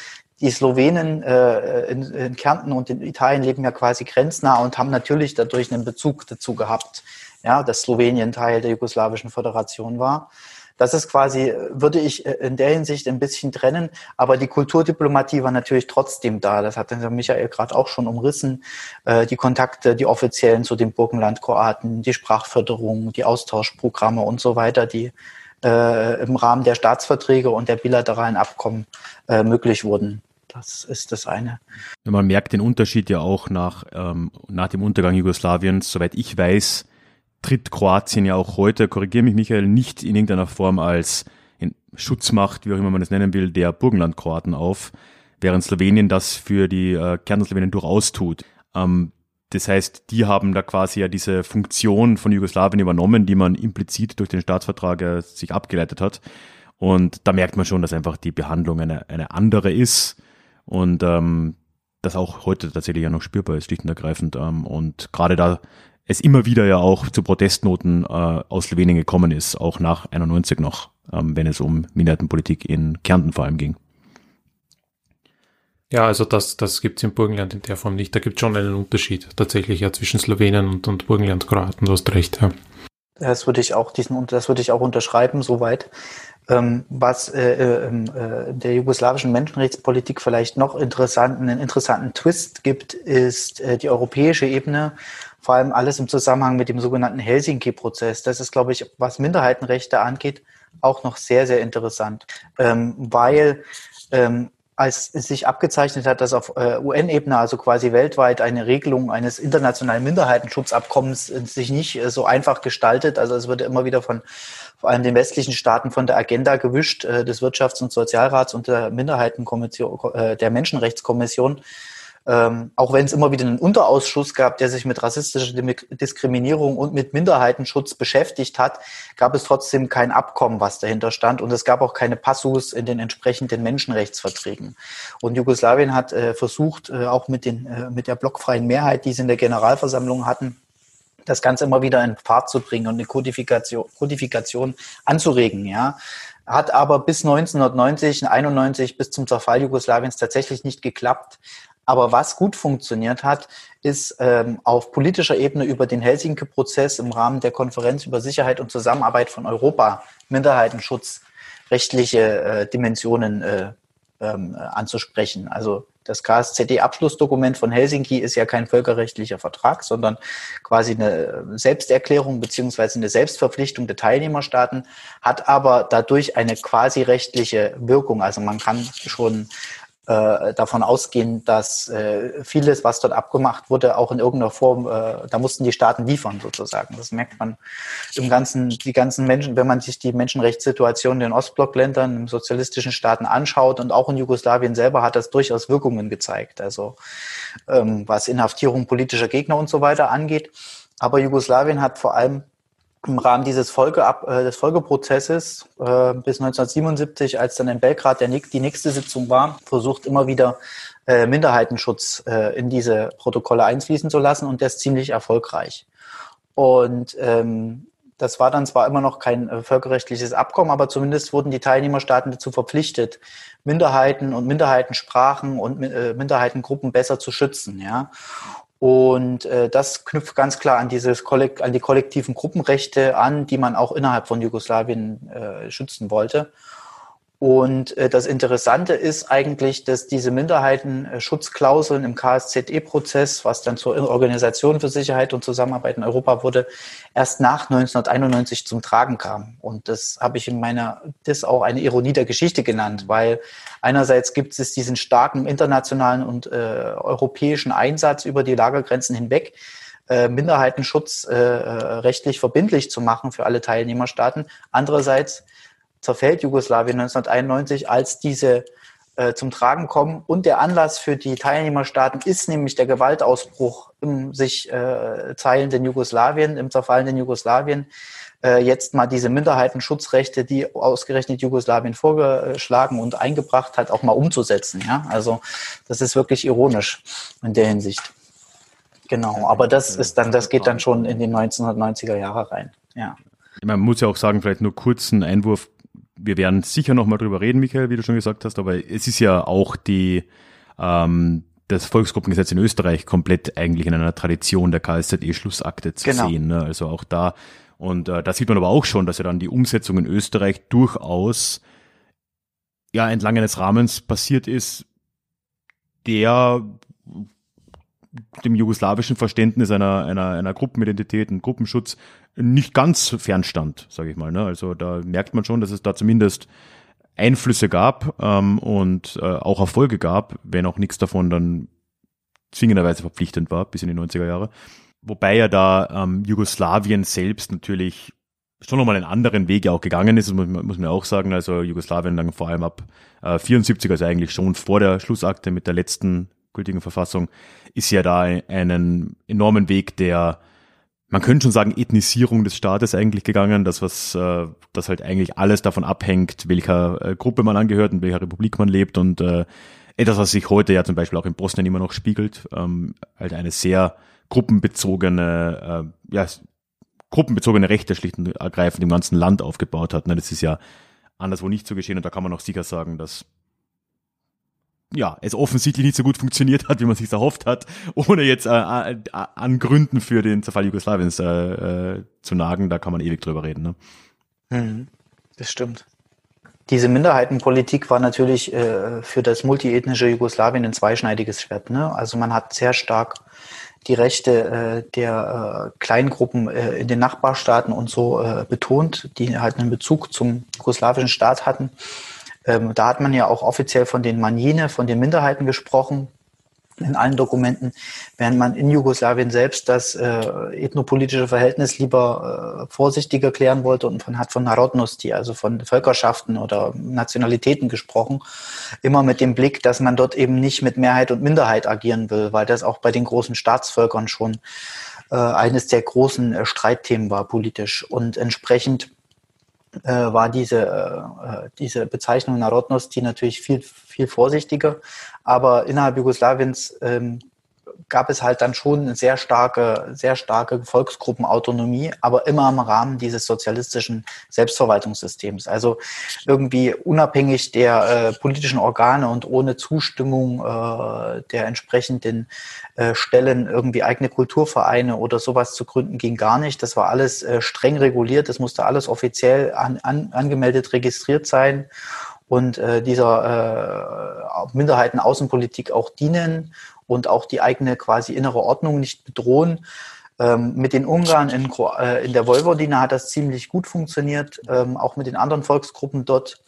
Die Slowenen äh, in, in Kärnten und in Italien leben ja quasi grenznah und haben natürlich dadurch einen Bezug dazu gehabt, ja, dass Slowenien Teil der jugoslawischen Föderation war. Das ist quasi, würde ich äh, in der Hinsicht ein bisschen trennen, aber die Kulturdiplomatie war natürlich trotzdem da. Das hat Michael gerade auch schon umrissen. Äh, die Kontakte, die offiziellen zu den Burgenland-Kroaten, die Sprachförderung, die Austauschprogramme und so weiter, die äh, im Rahmen der Staatsverträge und der bilateralen Abkommen möglich wurden. Das ist das eine. Man merkt den Unterschied ja auch nach, ähm, nach dem Untergang Jugoslawiens. Soweit ich weiß, tritt Kroatien ja auch heute, korrigiere mich Michael, nicht in irgendeiner Form als Schutzmacht, wie auch immer man es nennen will, der Burgenlandkroaten auf, während Slowenien das für die äh, Kärntner durchaus tut. Ähm, das heißt, die haben da quasi ja diese Funktion von Jugoslawien übernommen, die man implizit durch den Staatsvertrag äh, sich abgeleitet hat. Und da merkt man schon, dass einfach die Behandlung eine, eine andere ist und ähm, das auch heute tatsächlich ja noch spürbar ist, schlicht und ergreifend. Ähm, und gerade da es immer wieder ja auch zu Protestnoten äh, aus Slowenien gekommen ist, auch nach 91 noch, ähm, wenn es um Minderheitenpolitik in Kärnten vor allem ging. Ja, also das, das gibt es im Burgenland in der Form nicht. Da gibt es schon einen Unterschied tatsächlich ja zwischen Slowenen und, und Burgenland-Kroaten, du hast recht, ja. Das würde ich auch diesen, das würde ich auch unterschreiben, soweit. Ähm, was äh, äh, äh, der jugoslawischen Menschenrechtspolitik vielleicht noch interessanten, einen interessanten Twist gibt, ist äh, die europäische Ebene vor allem alles im Zusammenhang mit dem sogenannten Helsinki-Prozess. Das ist, glaube ich, was Minderheitenrechte angeht, auch noch sehr, sehr interessant, ähm, weil ähm, als es sich abgezeichnet hat, dass auf äh, UN-Ebene, also quasi weltweit, eine Regelung eines internationalen Minderheitenschutzabkommens äh, sich nicht äh, so einfach gestaltet. Also es wurde immer wieder von vor allem den westlichen Staaten von der Agenda gewischt, äh, des Wirtschafts- und Sozialrats und der Minderheitenkommission, äh, der Menschenrechtskommission ähm, auch wenn es immer wieder einen Unterausschuss gab, der sich mit rassistischer Diskriminierung und mit Minderheitenschutz beschäftigt hat, gab es trotzdem kein Abkommen, was dahinter stand. Und es gab auch keine Passus in den entsprechenden Menschenrechtsverträgen. Und Jugoslawien hat äh, versucht, äh, auch mit, den, äh, mit der blockfreien Mehrheit, die sie in der Generalversammlung hatten, das Ganze immer wieder in Fahrt zu bringen und eine Kodifikation, Kodifikation anzuregen, ja hat aber bis 1990, 91 bis zum Zerfall Jugoslawiens tatsächlich nicht geklappt. Aber was gut funktioniert hat, ist ähm, auf politischer Ebene über den Helsinki-Prozess im Rahmen der Konferenz über Sicherheit und Zusammenarbeit von Europa Minderheitenschutz rechtliche äh, Dimensionen äh, ähm, anzusprechen. Also das KSZD-Abschlussdokument von Helsinki ist ja kein völkerrechtlicher Vertrag, sondern quasi eine Selbsterklärung beziehungsweise eine Selbstverpflichtung der Teilnehmerstaaten, hat aber dadurch eine quasi rechtliche Wirkung. Also man kann schon äh, davon ausgehen, dass äh, vieles, was dort abgemacht wurde, auch in irgendeiner Form, äh, da mussten die Staaten liefern sozusagen. Das merkt man im ganzen, die ganzen Menschen, wenn man sich die Menschenrechtssituation in den Ostblockländern, in sozialistischen Staaten anschaut und auch in Jugoslawien selber hat das durchaus Wirkungen gezeigt. Also ähm, was Inhaftierung politischer Gegner und so weiter angeht. Aber Jugoslawien hat vor allem im Rahmen dieses Folgeab, äh, des Folgeprozesses äh, bis 1977, als dann in Belgrad der, die nächste Sitzung war, versucht immer wieder äh, Minderheitenschutz äh, in diese Protokolle einfließen zu lassen und der ist ziemlich erfolgreich. Und ähm, das war dann zwar immer noch kein äh, völkerrechtliches Abkommen, aber zumindest wurden die Teilnehmerstaaten dazu verpflichtet, Minderheiten und Minderheitensprachen und äh, Minderheitengruppen besser zu schützen. Ja. Und äh, das knüpft ganz klar an dieses an die kollektiven Gruppenrechte an, die man auch innerhalb von Jugoslawien äh, schützen wollte. Und äh, das Interessante ist eigentlich, dass diese Minderheitenschutzklauseln im KSZE-Prozess, was dann zur Organisation für Sicherheit und Zusammenarbeit in Europa wurde, erst nach 1991 zum Tragen kam. Und das habe ich in meiner das auch eine Ironie der Geschichte genannt, weil einerseits gibt es diesen starken internationalen und äh, europäischen Einsatz über die Lagergrenzen hinweg, äh, Minderheitenschutz äh, äh rechtlich verbindlich zu machen für alle Teilnehmerstaaten. Andererseits zerfällt Jugoslawien 1991, als diese äh, zum Tragen kommen. Und der Anlass für die Teilnehmerstaaten ist nämlich der Gewaltausbruch im sich äh, teilenden Jugoslawien, im zerfallenden Jugoslawien. Äh, jetzt mal diese Minderheitenschutzrechte, die ausgerechnet Jugoslawien vorgeschlagen und eingebracht hat, auch mal umzusetzen. Ja, also das ist wirklich ironisch in der Hinsicht. Genau, aber das ist dann, das geht dann schon in die 1990er Jahre rein. Ja. Man muss ja auch sagen, vielleicht nur kurz einen Einwurf wir werden sicher nochmal drüber reden, Michael, wie du schon gesagt hast, aber es ist ja auch die, ähm, das Volksgruppengesetz in Österreich komplett eigentlich in einer Tradition der KSZE-Schlussakte zu genau. sehen. Ne? Also auch da, und äh, da sieht man aber auch schon, dass ja dann die Umsetzung in Österreich durchaus ja entlang eines Rahmens passiert ist, der dem jugoslawischen Verständnis einer, einer, einer Gruppenidentität, und Gruppenschutz nicht ganz fernstand, sage ich mal. Ne? Also da merkt man schon, dass es da zumindest Einflüsse gab ähm, und äh, auch Erfolge gab, wenn auch nichts davon dann zwingenderweise verpflichtend war, bis in die 90er Jahre. Wobei ja da ähm, Jugoslawien selbst natürlich schon nochmal einen anderen Weg ja auch gegangen ist, muss, muss man auch sagen. Also Jugoslawien dann vor allem ab äh, 74, also eigentlich schon vor der Schlussakte mit der letzten gültigen Verfassung, ist ja da einen enormen Weg der man könnte schon sagen, Ethnisierung des Staates eigentlich gegangen, das was, äh, das halt eigentlich alles davon abhängt, welcher äh, Gruppe man angehört und welcher Republik man lebt und äh, etwas, was sich heute ja zum Beispiel auch in Bosnien immer noch spiegelt, ähm, halt eine sehr gruppenbezogene, äh, ja, gruppenbezogene Rechte schlicht und ergreifend im ganzen Land aufgebaut hat. Ne? Das ist ja anderswo nicht so geschehen und da kann man auch sicher sagen, dass ja, es offensichtlich nicht so gut funktioniert hat, wie man sich erhofft hat, ohne jetzt äh, äh, an Gründen für den Zerfall Jugoslawiens äh, äh, zu nagen, da kann man ewig drüber reden. Ne? Hm, das stimmt. Diese Minderheitenpolitik war natürlich äh, für das multiethnische Jugoslawien ein zweischneidiges Schwert. Ne? Also man hat sehr stark die Rechte äh, der äh, Kleingruppen äh, in den Nachbarstaaten und so äh, betont, die halt einen Bezug zum jugoslawischen Staat hatten. Ähm, da hat man ja auch offiziell von den Manjine, von den Minderheiten gesprochen in allen Dokumenten, während man in Jugoslawien selbst das äh, ethnopolitische Verhältnis lieber äh, vorsichtiger klären wollte und man hat von Narodnosti, also von Völkerschaften oder Nationalitäten gesprochen, immer mit dem Blick, dass man dort eben nicht mit Mehrheit und Minderheit agieren will, weil das auch bei den großen Staatsvölkern schon äh, eines der großen äh, Streitthemen war politisch. Und entsprechend äh, war diese, äh, diese Bezeichnung Narodnosti natürlich viel, viel vorsichtiger. Aber innerhalb Jugoslawiens ähm, gab es halt dann schon eine sehr starke, sehr starke Volksgruppenautonomie, aber immer im Rahmen dieses sozialistischen Selbstverwaltungssystems. Also irgendwie unabhängig der äh, politischen Organe und ohne Zustimmung äh, der entsprechenden äh, Stellen irgendwie eigene Kulturvereine oder sowas zu gründen ging gar nicht. Das war alles äh, streng reguliert. Das musste alles offiziell an, an, angemeldet, registriert sein und äh, dieser äh, Minderheitenaußenpolitik auch dienen und auch die eigene quasi innere Ordnung nicht bedrohen. Ähm, mit den Ungarn in, äh, in der Vojvodina hat das ziemlich gut funktioniert, ähm, auch mit den anderen Volksgruppen dort,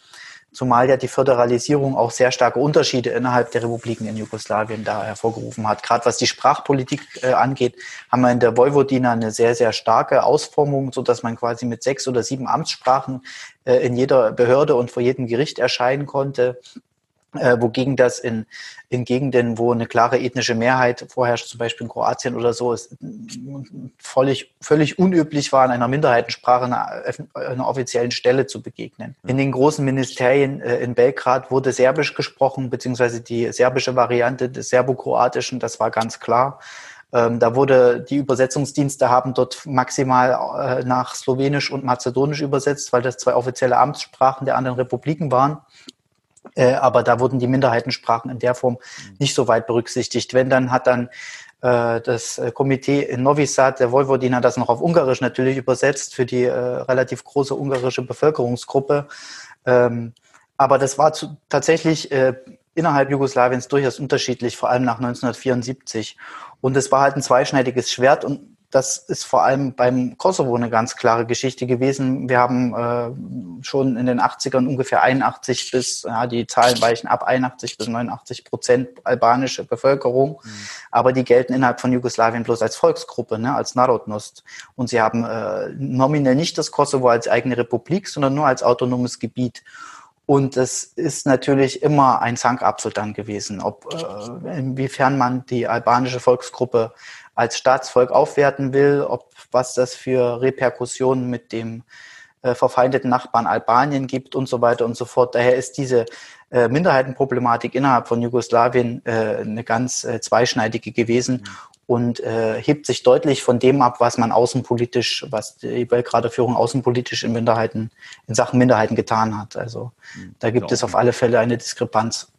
zumal ja die Föderalisierung auch sehr starke Unterschiede innerhalb der Republiken in Jugoslawien da hervorgerufen hat. Gerade was die Sprachpolitik äh, angeht, haben wir in der Vojvodina eine sehr, sehr starke Ausformung, so dass man quasi mit sechs oder sieben Amtssprachen äh, in jeder Behörde und vor jedem Gericht erscheinen konnte äh, wogegen das in, in Gegenden, wo eine klare ethnische Mehrheit vorherrscht, zum Beispiel in Kroatien oder so, ist völlig, völlig unüblich war, in einer Minderheitensprache einer, einer offiziellen Stelle zu begegnen. In den großen Ministerien äh, in Belgrad wurde Serbisch gesprochen, beziehungsweise die serbische Variante des Serbokroatischen, das war ganz klar. Ähm, da wurde, die Übersetzungsdienste haben dort maximal äh, nach Slowenisch und Mazedonisch übersetzt, weil das zwei offizielle Amtssprachen der anderen Republiken waren. Äh, aber da wurden die Minderheitensprachen in der Form nicht so weit berücksichtigt. Wenn dann hat dann äh, das äh, Komitee in Novi Sad, der Vojvodina, das noch auf Ungarisch natürlich übersetzt für die äh, relativ große ungarische Bevölkerungsgruppe. Ähm, aber das war zu, tatsächlich äh, innerhalb Jugoslawiens durchaus unterschiedlich, vor allem nach 1974. Und es war halt ein zweischneidiges Schwert und das ist vor allem beim Kosovo eine ganz klare Geschichte gewesen. Wir haben äh, schon in den 80ern ungefähr 81 bis, ja, die Zahlen weichen ab, 81 bis 89 Prozent albanische Bevölkerung. Mhm. Aber die gelten innerhalb von Jugoslawien bloß als Volksgruppe, ne, als Narodnost. Und sie haben äh, nominell nicht das Kosovo als eigene Republik, sondern nur als autonomes Gebiet. Und es ist natürlich immer ein Zankapfel dann gewesen, ob äh, inwiefern man die albanische Volksgruppe als Staatsvolk aufwerten will, ob was das für Reperkussionen mit dem äh, verfeindeten Nachbarn Albanien gibt und so weiter und so fort. Daher ist diese äh, Minderheitenproblematik innerhalb von Jugoslawien äh, eine ganz äh, zweischneidige gewesen mhm. und äh, hebt sich deutlich von dem ab, was man außenpolitisch, was die Belgrader Führung außenpolitisch in Minderheiten, in Sachen Minderheiten getan hat. Also mhm. da gibt ja, es auf alle Fälle eine Diskrepanz.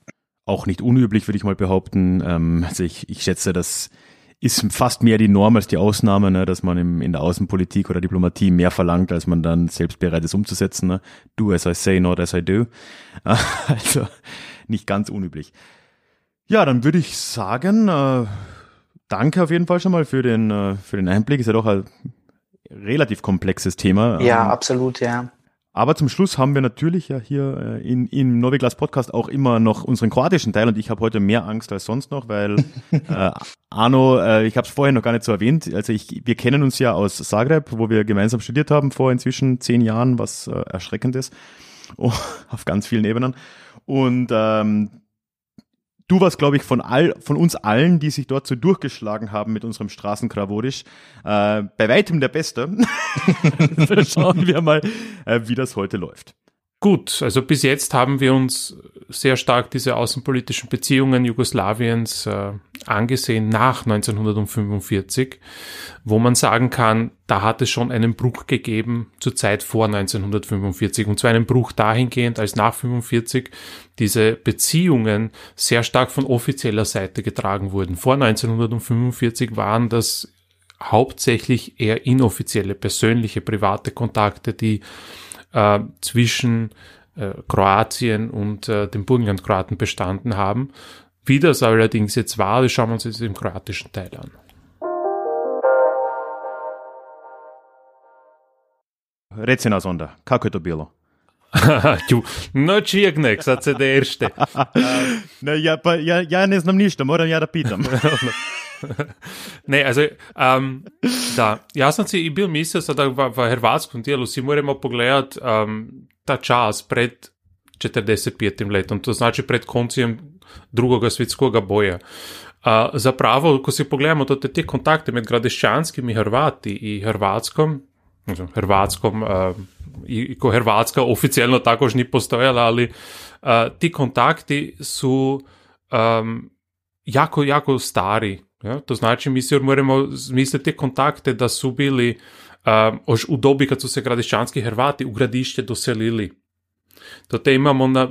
Auch nicht unüblich, würde ich mal behaupten. Ähm, also ich, ich schätze, dass ist fast mehr die Norm als die Ausnahme, ne, dass man im, in der Außenpolitik oder Diplomatie mehr verlangt, als man dann selbst bereit ist umzusetzen. Ne? Do as I say, not as I do. Also nicht ganz unüblich. Ja, dann würde ich sagen, äh, danke auf jeden Fall schon mal für den, äh, für den Einblick. Ist ja doch ein relativ komplexes Thema. Ja, ähm, absolut, ja. Aber zum Schluss haben wir natürlich ja hier äh, in, im Noviglas Podcast auch immer noch unseren kroatischen Teil und ich habe heute mehr Angst als sonst noch, weil äh, Arno, äh, ich habe es vorher noch gar nicht so erwähnt, also ich, wir kennen uns ja aus Zagreb, wo wir gemeinsam studiert haben vor inzwischen zehn Jahren, was äh, erschreckend ist, oh, auf ganz vielen Ebenen. Und ähm, du warst, glaube ich, von all, von uns allen, die sich dort so durchgeschlagen haben mit unserem Straßenkrawodisch, äh, bei weitem der Beste. Schauen wir mal, äh, wie das heute läuft. Gut, also bis jetzt haben wir uns sehr stark diese außenpolitischen Beziehungen Jugoslawiens äh, angesehen nach 1945, wo man sagen kann, da hat es schon einen Bruch gegeben zur Zeit vor 1945 und zwar einen Bruch dahingehend, als nach 1945 diese Beziehungen sehr stark von offizieller Seite getragen wurden. Vor 1945 waren das hauptsächlich eher inoffizielle, persönliche, private Kontakte, die äh, zwischen äh, Kroatien und äh, den Burgenlandkroaten bestanden haben. Wie das allerdings jetzt war, das schauen wir uns jetzt im kroatischen Teil an. Reci nas onda, kako je to bilo? Ću, noći jegnek, sad se deršte. ne, ja, pa, ja, ja ne znam ništa, moram ja da pitam. ne, also, um, da, ja sam si i bil mislio sada v, v hrvatskom dijelu si moramo pogledat um, ta čas pred 45. letom, to znači pred koncem drugega svjetskega boja. Uh, zapravo, ko si pogledamo te, te kontakte med gradeščanskimi Hrvati i Hrvatskom, znači, Hrvatskom, uh, ko Hrvatska oficijalno takož ni postojala, ali uh, ti kontakti su um, jako, jako stari. Ja? To znači, mi si moramo misliti te kontakte da su bili um, u dobi kad su se gradišćanski Hrvati u gradišće doselili. To te imamo na,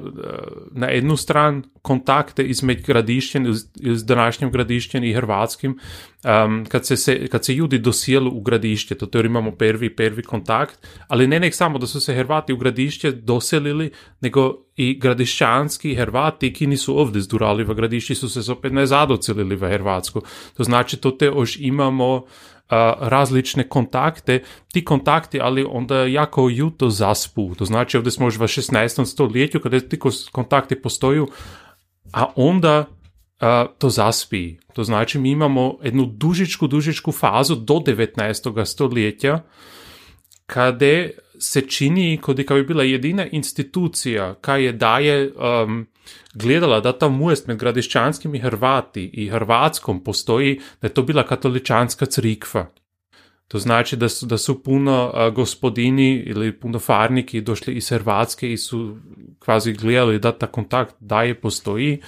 na jednu stran kontakte između gradišćen, iz današnjim gradišćem i hrvatskim, um, kad, se, se, kad se ljudi dosijelu u gradišće, to te imamo prvi, prvi kontakt, ali ne nek samo da su se Hrvati u gradišće doselili, nego i gradišćanski Hrvati, ki nisu ovdje zdurali v gradišći, su se opet ne zadocelili v Hrvatsku. To znači, to te još imamo različne kontakte, ti kontakti, ali onda jako juto zaspu. To znači ovdje smo još v 16. stoljetju, kada ti kontakti postoju, a onda uh, to zaspi. To znači mi imamo jednu dužičku, dužičku fazu do 19. stoljetja, kada se čini, kod je kao bi bila jedina institucija, kaj je daje um, gledala da ta most med gradiščanskimi Hrvati i Hrvatskom postoji, da je to bila katoličanska crikva. To znači da su, da su puno a, gospodini ili puno farniki došli iz Hrvatske i su kvazi gledali da ta kontakt daje postoji.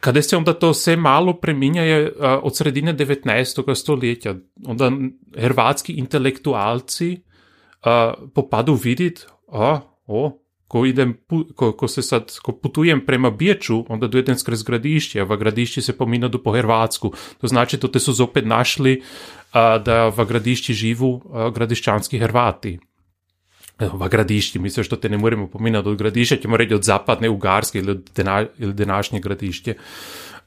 Kada se onda to sve malo preminja je a, od sredine 19. stoljetja, onda hrvatski intelektualci a, popadu vidit, a, o, ko idem, ko, ko se sad, ko putujem prema Biječu, onda dojedem skroz gradišće, a v gradišći se pominadu po Hrvatsku. To znači da te su zopet našli a, da v gradišći živu a, gradišćanski Hrvati. Evo, v gradišći, mislim što te ne moramo pominati od gradišća, ćemo reći od zapadne Ugarske ili, od dena, ili današnje gradišće.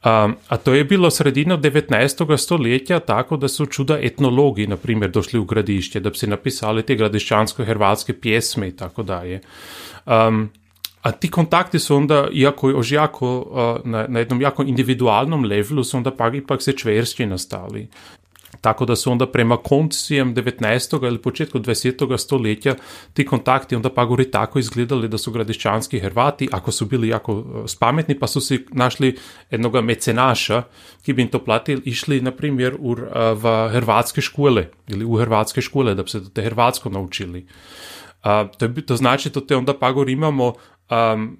Um, a to je bilo sredino 19. stoletja tako da su čuda etnologi, na primjer, došli u gradišće, da bi napisali te gradišćansko-hrvatske pjesme i tako dalje. Um, a ti kontakti su onda, iako još uh, na, na jednom jako individualnom levelu, su onda pak ipak se nastali. Tako da su onda prema koncijem 19. ili početku 20. stoletja ti kontakti onda pa gori tako izgledali da su gradišćanski Hrvati, ako su bili jako uh, spametni, pa su si našli jednoga mecenaša, ki bi im to platili, išli, na primjer, u, uh, v hrvatske škole ili u hrvatske škole, da bi se te hrvatsko naučili. A, to, je, to znači da te onda pagor imamo um,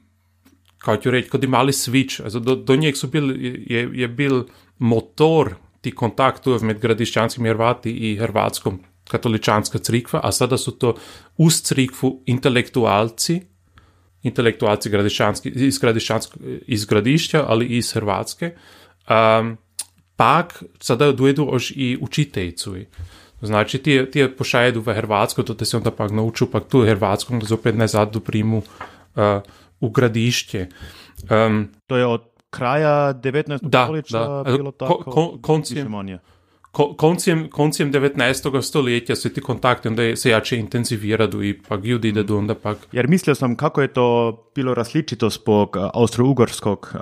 kao ću reći, kod imali switch, do, do njeg su bili, je, je bil motor ti kontaktov med gradišćanskim Hrvati i hrvatskom katoličanska crikva, a sada su to uz crikvu intelektualci, intelektualci gradišćanski, iz, iz gradišća, ali i iz Hrvatske, um, pak sada dojedu još i učiteljicu. Znači, ti, ti pošajedu v Hrvatsko, to te se onda pak nauču, pak tu Hrvatskom, da zopet nazad do primu uh, u gradišće. Um, To je od kraja 19. Da, stoljeća da. bilo Ko- tako, ko- koncijem- više manje. ko, koncem, koncem 19. stoletja se ti kontakti onda se jače intenziviraju i pak ljudi idu onda pak Jer mislio sam kako je to bilo različito zbog uh, austro-ugarskog, uh,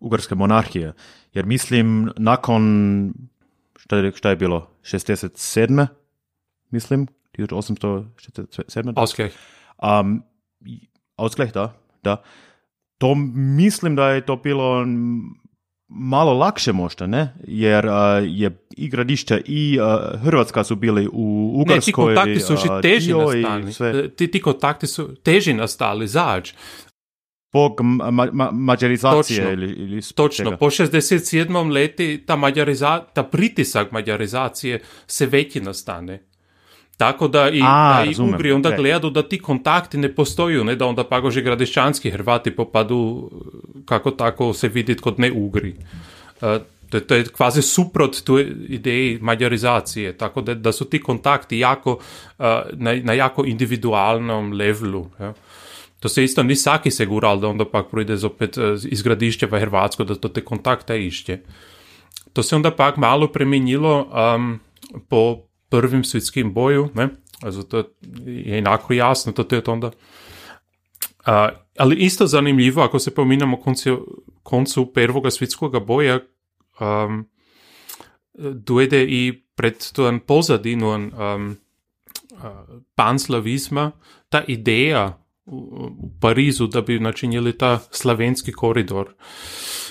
ugarske monarhije. Jer mislim, nakon, šta je, šta je bilo, 67. Mislim, 1867. ausgleich. Um, Ausgleich, da, da. To mislim da je to bilo malo lakše možda, ne? Jer uh, je i gradišća i uh, Hrvatska su bili u Ne, ti Ugarskoj. kontakti su još uh, i teži nastali. sve. Ti, ti kontakti su teži nastali, zač. Zbog ma, ma, mađarizacije Točno. ili, ili Točno, čega. po 67. leti ta, mađariza, ta pritisak mađarizacije se veći nastane. Tako da i, A, da i Ugri onda gledaju da ti kontakti ne postoju, ne da onda pagože gradišćanski Hrvati popadu kako tako se vidit kod ne Ugri. E, to, je- to je kvazi suprot tu ideji mađarizacije, tako da, da su ti kontakti jako, e, na, na jako individualnom levelu. Ja. To se isto ni saki segural, da onda pak pride zopet e, iz gradišća v Hrvatsko, da to te kontakte išće. To se onda pak malo premenilo um, po prvim svjetskim boju, ne? Also to je inako jasno, to je to onda. A, ali isto zanimljivo, ako se pominamo koncu, koncu prvoga svjetskog boja, um, dojde i pred to pozadinu um, panslavizma, ta ideja u, u Parizu da bi načinili ta slavenski koridor. Uh,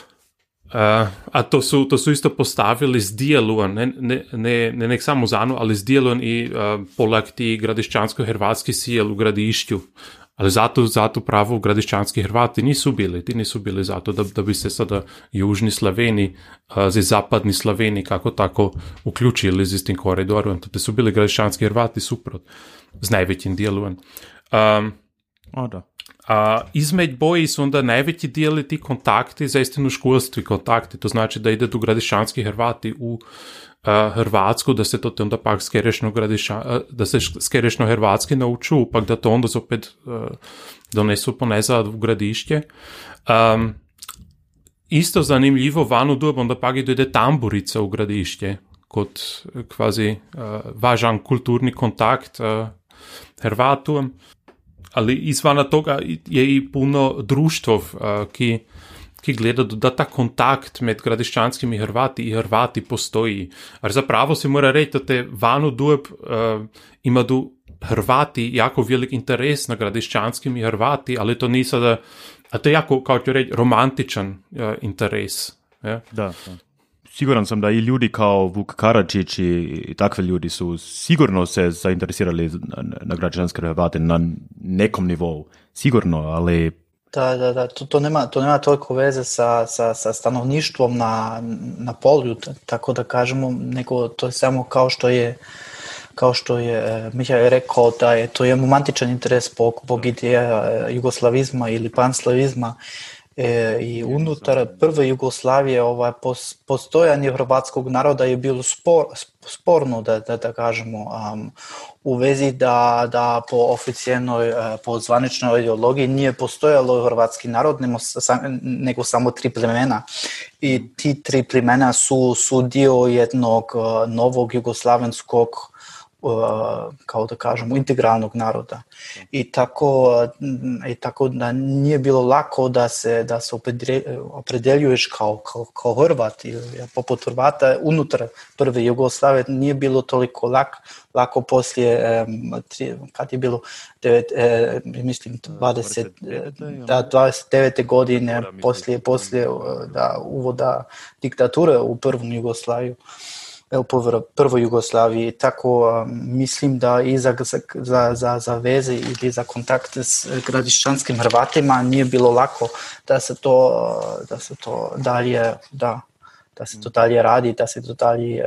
a to su, to su isto postavili z dijeluan, ne, ne, ne, ne nek samo zanu, ali z dijeluan i uh, polak ti gradišćansko-hrvatski sijel u gradišću. Ali zato, zato pravo gradišćanski Hrvati nisu bili, ti nisu bili zato da, da bi se sada južni Slaveni, uh, za zapadni Slaveni kako tako uključili z istim koridorom, te su bili gradišćanski Hrvati suprot, z najvećim dijeluan. Um, O, da. A između boji su onda najveći dijeli ti kontakti za istinu školstvi kontakti, to znači da ide tu gradišanski Hrvati u uh, Hrvatsku, da se to te onda pak skerešno gradiša, uh, da se skerešno hrvatski nauču, pak da to onda opet donesu ponezad u gradišće. Um, isto zanimljivo, vanu dob onda pak i dojde tamburica u gradišće, kod kvazi uh, važan kulturni kontakt uh, Hrvatu ali izvana toga je i puno društvov, uh, ki, ki gleda, da ta kontakt med gradiščanskimi Hrvati in Hrvati postoji. Ar zapravo se mora reči, da te vanu dub uh, ima du Hrvati jako velik interes na gradiščanskimi Hrvati, ali to ni sada A to je jako, kao ću reći, romantičan uh, interes. Ja? Da, da. Siguran sam da i ljudi kao Vuk Karadžić i, i takve ljudi su sigurno se zainteresirali na, građanske Hrvate na nekom nivou. Sigurno, ali Da, da, da, to, to, nema, to nema toliko veze sa, sa, sa stanovništvom na, na polju, tako da kažemo, nego to je samo kao što je kao što je e, Mihael rekao da je to je romantičan interes zbog, zbog ideja e, jugoslavizma ili panslavizma e, i unutar prve Jugoslavije ovaj, pos, postojanje hrvatskog naroda je bilo spor, sporno, da, da, da kažemo, um, u vezi da, da po oficijelnoj, e, po zvaničnoj ideologiji nije postojalo hrvatski narod, nego, nego samo tri plemena. I ti tri plemena su, su dio jednog e, novog jugoslavenskog kao da kažemo integralnog naroda i tako mm, i tako da nije bilo lako da se da se opredeljuješ kao, kao, kao Hrvat ili poput Hrvata unutar prve Jugoslavije nije bilo toliko lak, lako poslije kad je bilo devet, eh, mislim 20 eh, da 29. godine poslije poslije da uvoda diktature u prvu Jugoslaviju u prvo- prvoj Jugoslaviji. Tako a, mislim da i za, za, za, za veze ili za kontakte s gradišćanskim Hrvatima nije bilo lako da se to, da se to dalje, da, da se to dalje radi, da se to dalje e,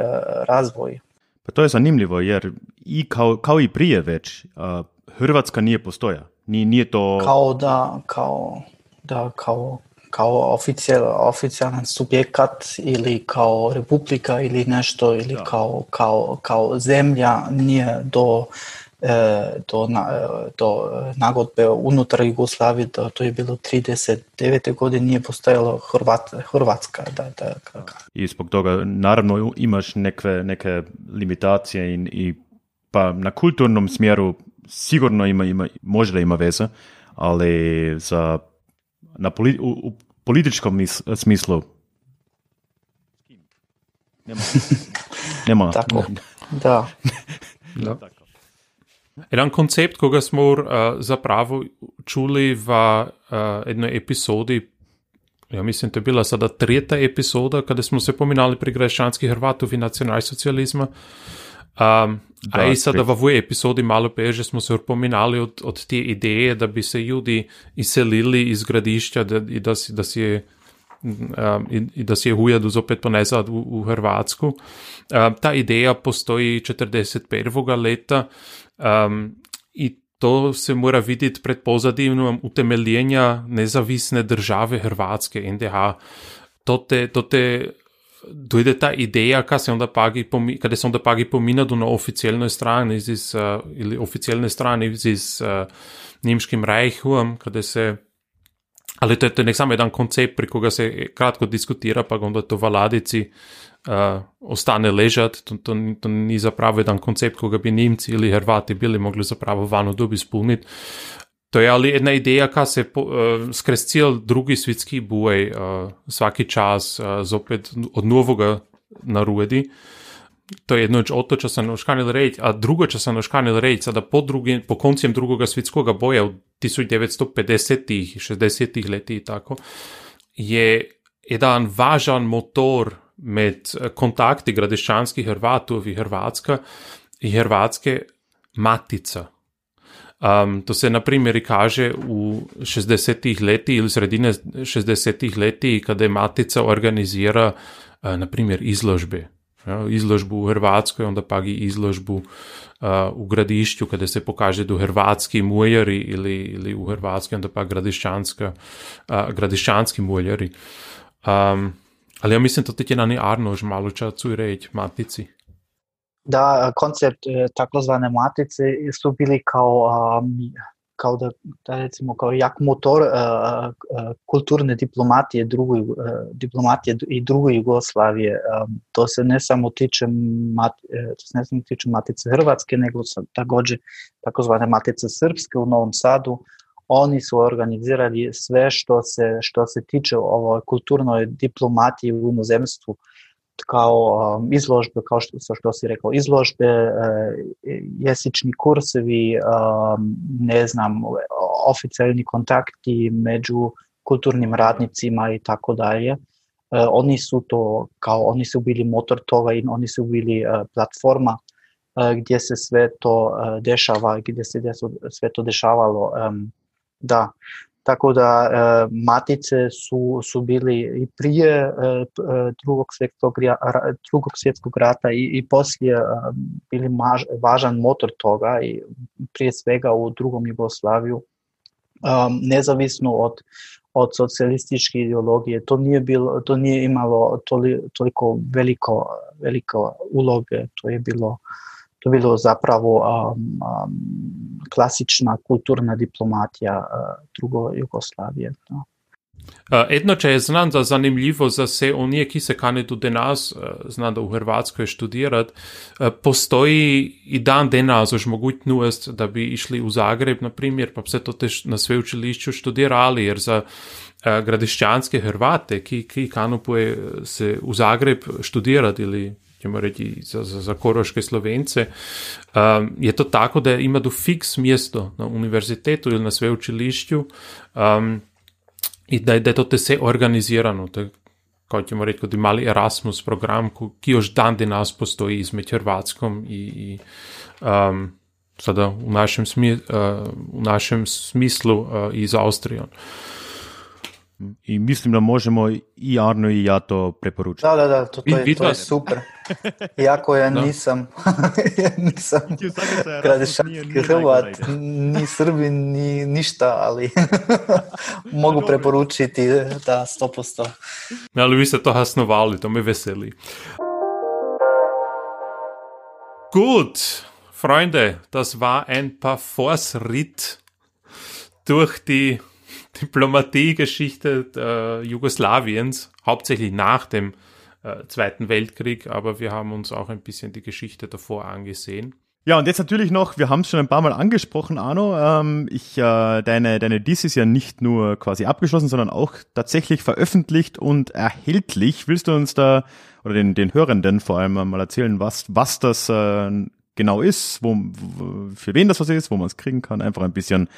razvoji. Pa to je zanimljivo jer i kao, kao i prije već a, Hrvatska nije postoja. Nije, nije to... Kao da, kao, da, kao, kao oficijal, oficijalan subjekat ili kao republika ili nešto ili Da. kao, kao, kao zemlja nije do e, do, na, e, do nagodbe unutar Jugoslavije, da to je bilo 39. godine, nije postojalo Hrvat, Hrvatska. Da, da, I zbog toga naravno imaš neke, neke limitacije i, i pa na kulturnom smjeru sigurno ima, ima, možda ima veze, ali za, na poli, u, u političkom mis- smislu nema. nema. Tako. da. Da. Jedan koncept, koga smo uh, zapravo čuli v uh, jednoj epizodi, ja mislim, to je bila sada tretja epizoda, kada smo se pominali pri graščanskih Hrvatov in nacionalsocializma. Um, Da, a i sada v ovoj epizodi malo peže smo se pominali od, od te ideje, da bi se ljudi izselili iz gradišča da, i da si, da si je um, i, i da si je hujadu zopet ponesla u, u Hrvatsku. Um, ta ideja postoji 41. leta um, i to se mora vidjeti pred pozadivnom utemeljenja nezavisne države Hrvatske, NDH. To te, to te dojde ta ideja, kad se onda pagi, pomi, kada se onda pagi pominadu na oficijelnoj strani iz, uh, ili oficijelne strani iz, uh, Njemškim Reichom, kada se ali to je, to je nek samo jedan koncept, pri koga se kratko diskutira, pa ga onda to v ladici uh, ostane ležati. To, to, to ni zapravo jedan koncept, koga bi Nemci ili Hrvati bili mogli zapravo vano dobi spolniti. To je ali jedna ideja, ka se po, uh, skres cel drugi svjetski boj uh, svaki čas uh, zopet od novoga narudi. To je jedno o to, če sem oškanil reči, a drugo, če sem oškanil reči, da po, drugi, po koncem drugega svjetskega boja v 1950-ih, 60-ih letih tako, je jedan važan motor med eh, kontakti gradiščanskih Hrvatov in Hrvatska in Hrvatske matica. Um, to se na primer kaže v 60-ih letih ili sredine 60-ih letih, kada je matica organizira uh, na primer izložbe. Ja, izložbu v Hrvatskoj, onda pa i izložbu uh, u gradišću kada se pokaže do hrvatski muljari ili, ili u Hrvatskoj, onda pa gradišćanska, uh, gradišćanski muljari. Um, ali ja mislim, to ti je nani Arnož malo čacu reći, matici. Da, koncept e, takozvane matice su bili kao, kao da, da recimo kao jak motor uh, uh, kulturne diplomatije drugoj diplomatije i druge Jugoslavije. To se ne samo tiče mat, to se ne samo tiče Matice Hrvatske, nego takođe takozvane Matice Srpske u Novom Sadu. Oni su organizirali sve što se, što se tiče ovoj kulturnoj diplomatiji u inozemstvu kao um, izložbe, kao što, što si rekao, izložbe, uh, jesični kursevi, um, ne znam, oficijalni kontakti među kulturnim radnicima i tako dalje. E, oni su to, kao oni su bili motor toga i oni su bili e, platforma gdje se sve to dešava, gdje se sve to dešavalo. Em, Da, tako da e, matice su, su bili i prije e, e, drugog, svjetskog, drugog svjetskog rata i, i poslije bili maž, važan motor toga i prije svega u drugom Jugoslaviju nezavisno od od socijalističke ideologije. To nije bilo, to nije imalo toli, toliko veliko, veliko uloge, to je bilo to je bilo zapravo um, um, klasična kulturna diplomatija uh, drugo Jugoslavije. No. Uh, Edno, če je znam za zanimljivo za se onije, ki se kane tudi nas, uh, znam da v Hrvatskoj študirati, uh, postoji i dan danas už mogućnost da bi išli u Zagreb, na primjer, pa vse to tež na sveučilišču študirali, jer za gradišćanske Hrvate, ki, ki kanupuje se u Zagreb študirati ili ćemo reći za, za, za koroške Slovence, um, je to tako da ima do fiks mjesto na univerzitetu ili na sveučilišću, um, i da da je to vse organizirano. Je, kot ćemo reči, kot mali Erasmus program, ko, ki još dan danes postoji izmed Hrvatskom i, i um, sada v našem, smi, uh, v našem smislu uh, i za Avstrijom. I mislim da možemo i Arno i ja to preporučiti. Da, da, da, to, to, je, to Vidva- je super. Iako ja Da. nisam, ja nisam gradišćanski Hrvat, ni Srbin, ni ništa, ali mogu preporučiti da 100%. Ali vi ste to hasnovali, to me veseli. Gut, Freunde, das war ein Parforce-Ritt durch die Diplomatiegeschichte äh, Jugoslawiens, hauptsächlich nach dem äh, Zweiten Weltkrieg, aber wir haben uns auch ein bisschen die Geschichte davor angesehen. Ja, und jetzt natürlich noch, wir haben es schon ein paar Mal angesprochen, Arno. Ähm, ich, äh, deine, deine Diss ist ja nicht nur quasi abgeschlossen, sondern auch tatsächlich veröffentlicht und erhältlich. Willst du uns da oder den, den Hörenden vor allem mal erzählen, was, was das äh, genau ist, wo, für wen das was ist, wo man es kriegen kann? Einfach ein bisschen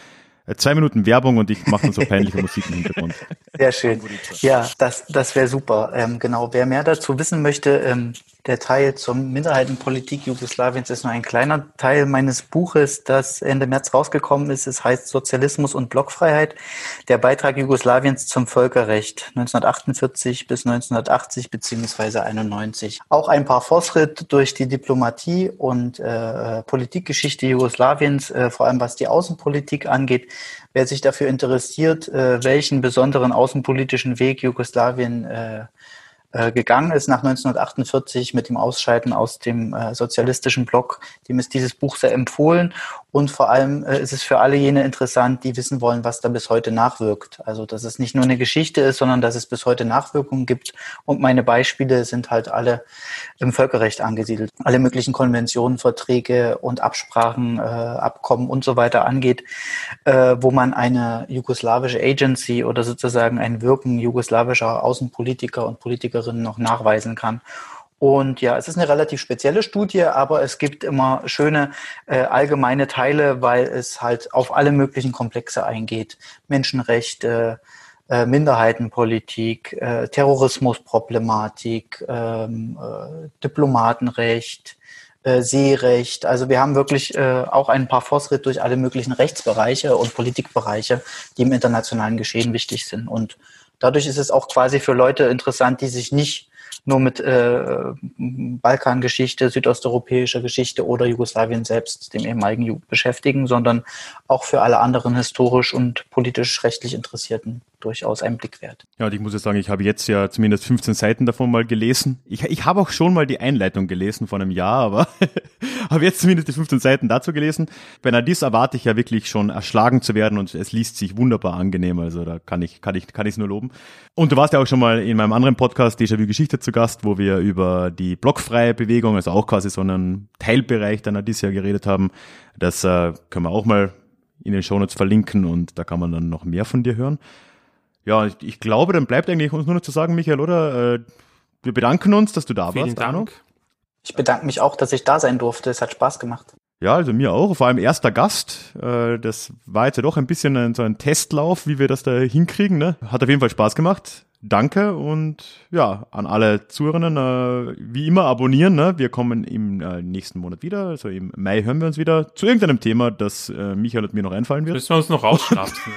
zwei Minuten Werbung und ich mache dann so peinliche Musik im Hintergrund. Sehr schön. Ja, das, das wäre super. Ähm, genau, wer mehr dazu wissen möchte, ähm, der Teil zur Minderheitenpolitik Jugoslawiens ist nur ein kleiner Teil meines Buches, das Ende März rausgekommen ist. Es heißt Sozialismus und Blockfreiheit, der Beitrag Jugoslawiens zum Völkerrecht 1948 bis 1980 beziehungsweise 91. Auch ein paar Fortschritt durch die Diplomatie und äh, Politikgeschichte Jugoslawiens, äh, vor allem was die Außenpolitik angeht. Wer sich dafür interessiert, äh, welchen besonderen außenpolitischen Weg Jugoslawien äh, gegangen ist nach 1948 mit dem Ausscheiden aus dem äh, sozialistischen Block, dem ist dieses Buch sehr empfohlen. Und vor allem äh, ist es für alle jene interessant, die wissen wollen, was da bis heute nachwirkt. Also, dass es nicht nur eine Geschichte ist, sondern dass es bis heute Nachwirkungen gibt. Und meine Beispiele sind halt alle im Völkerrecht angesiedelt. Alle möglichen Konventionen, Verträge und Absprachen, äh, Abkommen und so weiter angeht, äh, wo man eine jugoslawische Agency oder sozusagen ein Wirken jugoslawischer Außenpolitiker und Politikerinnen noch nachweisen kann. Und ja, es ist eine relativ spezielle Studie, aber es gibt immer schöne äh, allgemeine Teile, weil es halt auf alle möglichen Komplexe eingeht. Menschenrechte, äh, Minderheitenpolitik, äh, Terrorismusproblematik, ähm, äh, Diplomatenrecht, äh, Seerecht. Also wir haben wirklich äh, auch ein paar Fortschritt durch alle möglichen Rechtsbereiche und Politikbereiche, die im internationalen Geschehen wichtig sind. Und dadurch ist es auch quasi für Leute interessant, die sich nicht nur mit äh, Balkangeschichte, südosteuropäischer Geschichte oder Jugoslawien selbst, dem ehemaligen Ju beschäftigen, sondern auch für alle anderen historisch und politisch rechtlich Interessierten durchaus ein Blick wert. Ja, und ich muss jetzt sagen, ich habe jetzt ja zumindest 15 Seiten davon mal gelesen. Ich, ich habe auch schon mal die Einleitung gelesen vor einem Jahr, aber habe jetzt zumindest die 15 Seiten dazu gelesen. Bei Nadis erwarte ich ja wirklich schon erschlagen zu werden und es liest sich wunderbar angenehm, also da kann ich kann ich kann ich es nur loben. Und du warst ja auch schon mal in meinem anderen Podcast Déjà-vu Geschichte zu Gast, wo wir über die blockfreie Bewegung, also auch quasi so einen Teilbereich der Nadis ja geredet haben. Das äh, können wir auch mal in den Shownotes verlinken und da kann man dann noch mehr von dir hören. Ja, ich, ich glaube, dann bleibt eigentlich uns nur noch zu sagen, Michael, oder? Äh, wir bedanken uns, dass du da Vielen warst, Arno. Dank. Ich bedanke mich auch, dass ich da sein durfte. Es hat Spaß gemacht. Ja, also mir auch. Vor allem erster Gast. Äh, das war jetzt ja doch ein bisschen ein, so ein Testlauf, wie wir das da hinkriegen. Ne? Hat auf jeden Fall Spaß gemacht. Danke und ja, an alle Zuhörerinnen, äh, wie immer abonnieren. Ne? Wir kommen im äh, nächsten Monat wieder. Also im Mai hören wir uns wieder zu irgendeinem Thema, das äh, Michael und mir noch einfallen wird. Müssen wir uns noch rausschnapsen.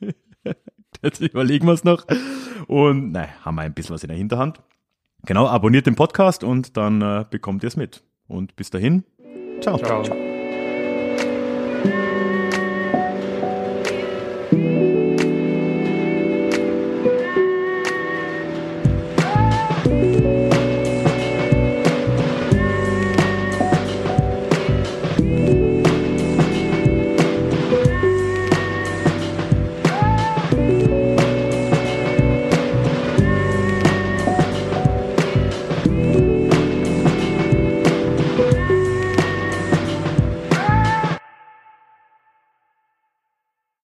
Jetzt überlegen wir es noch. Und nein, haben wir ein bisschen was in der Hinterhand. Genau, abonniert den Podcast und dann äh, bekommt ihr es mit. Und bis dahin, ciao. ciao. ciao.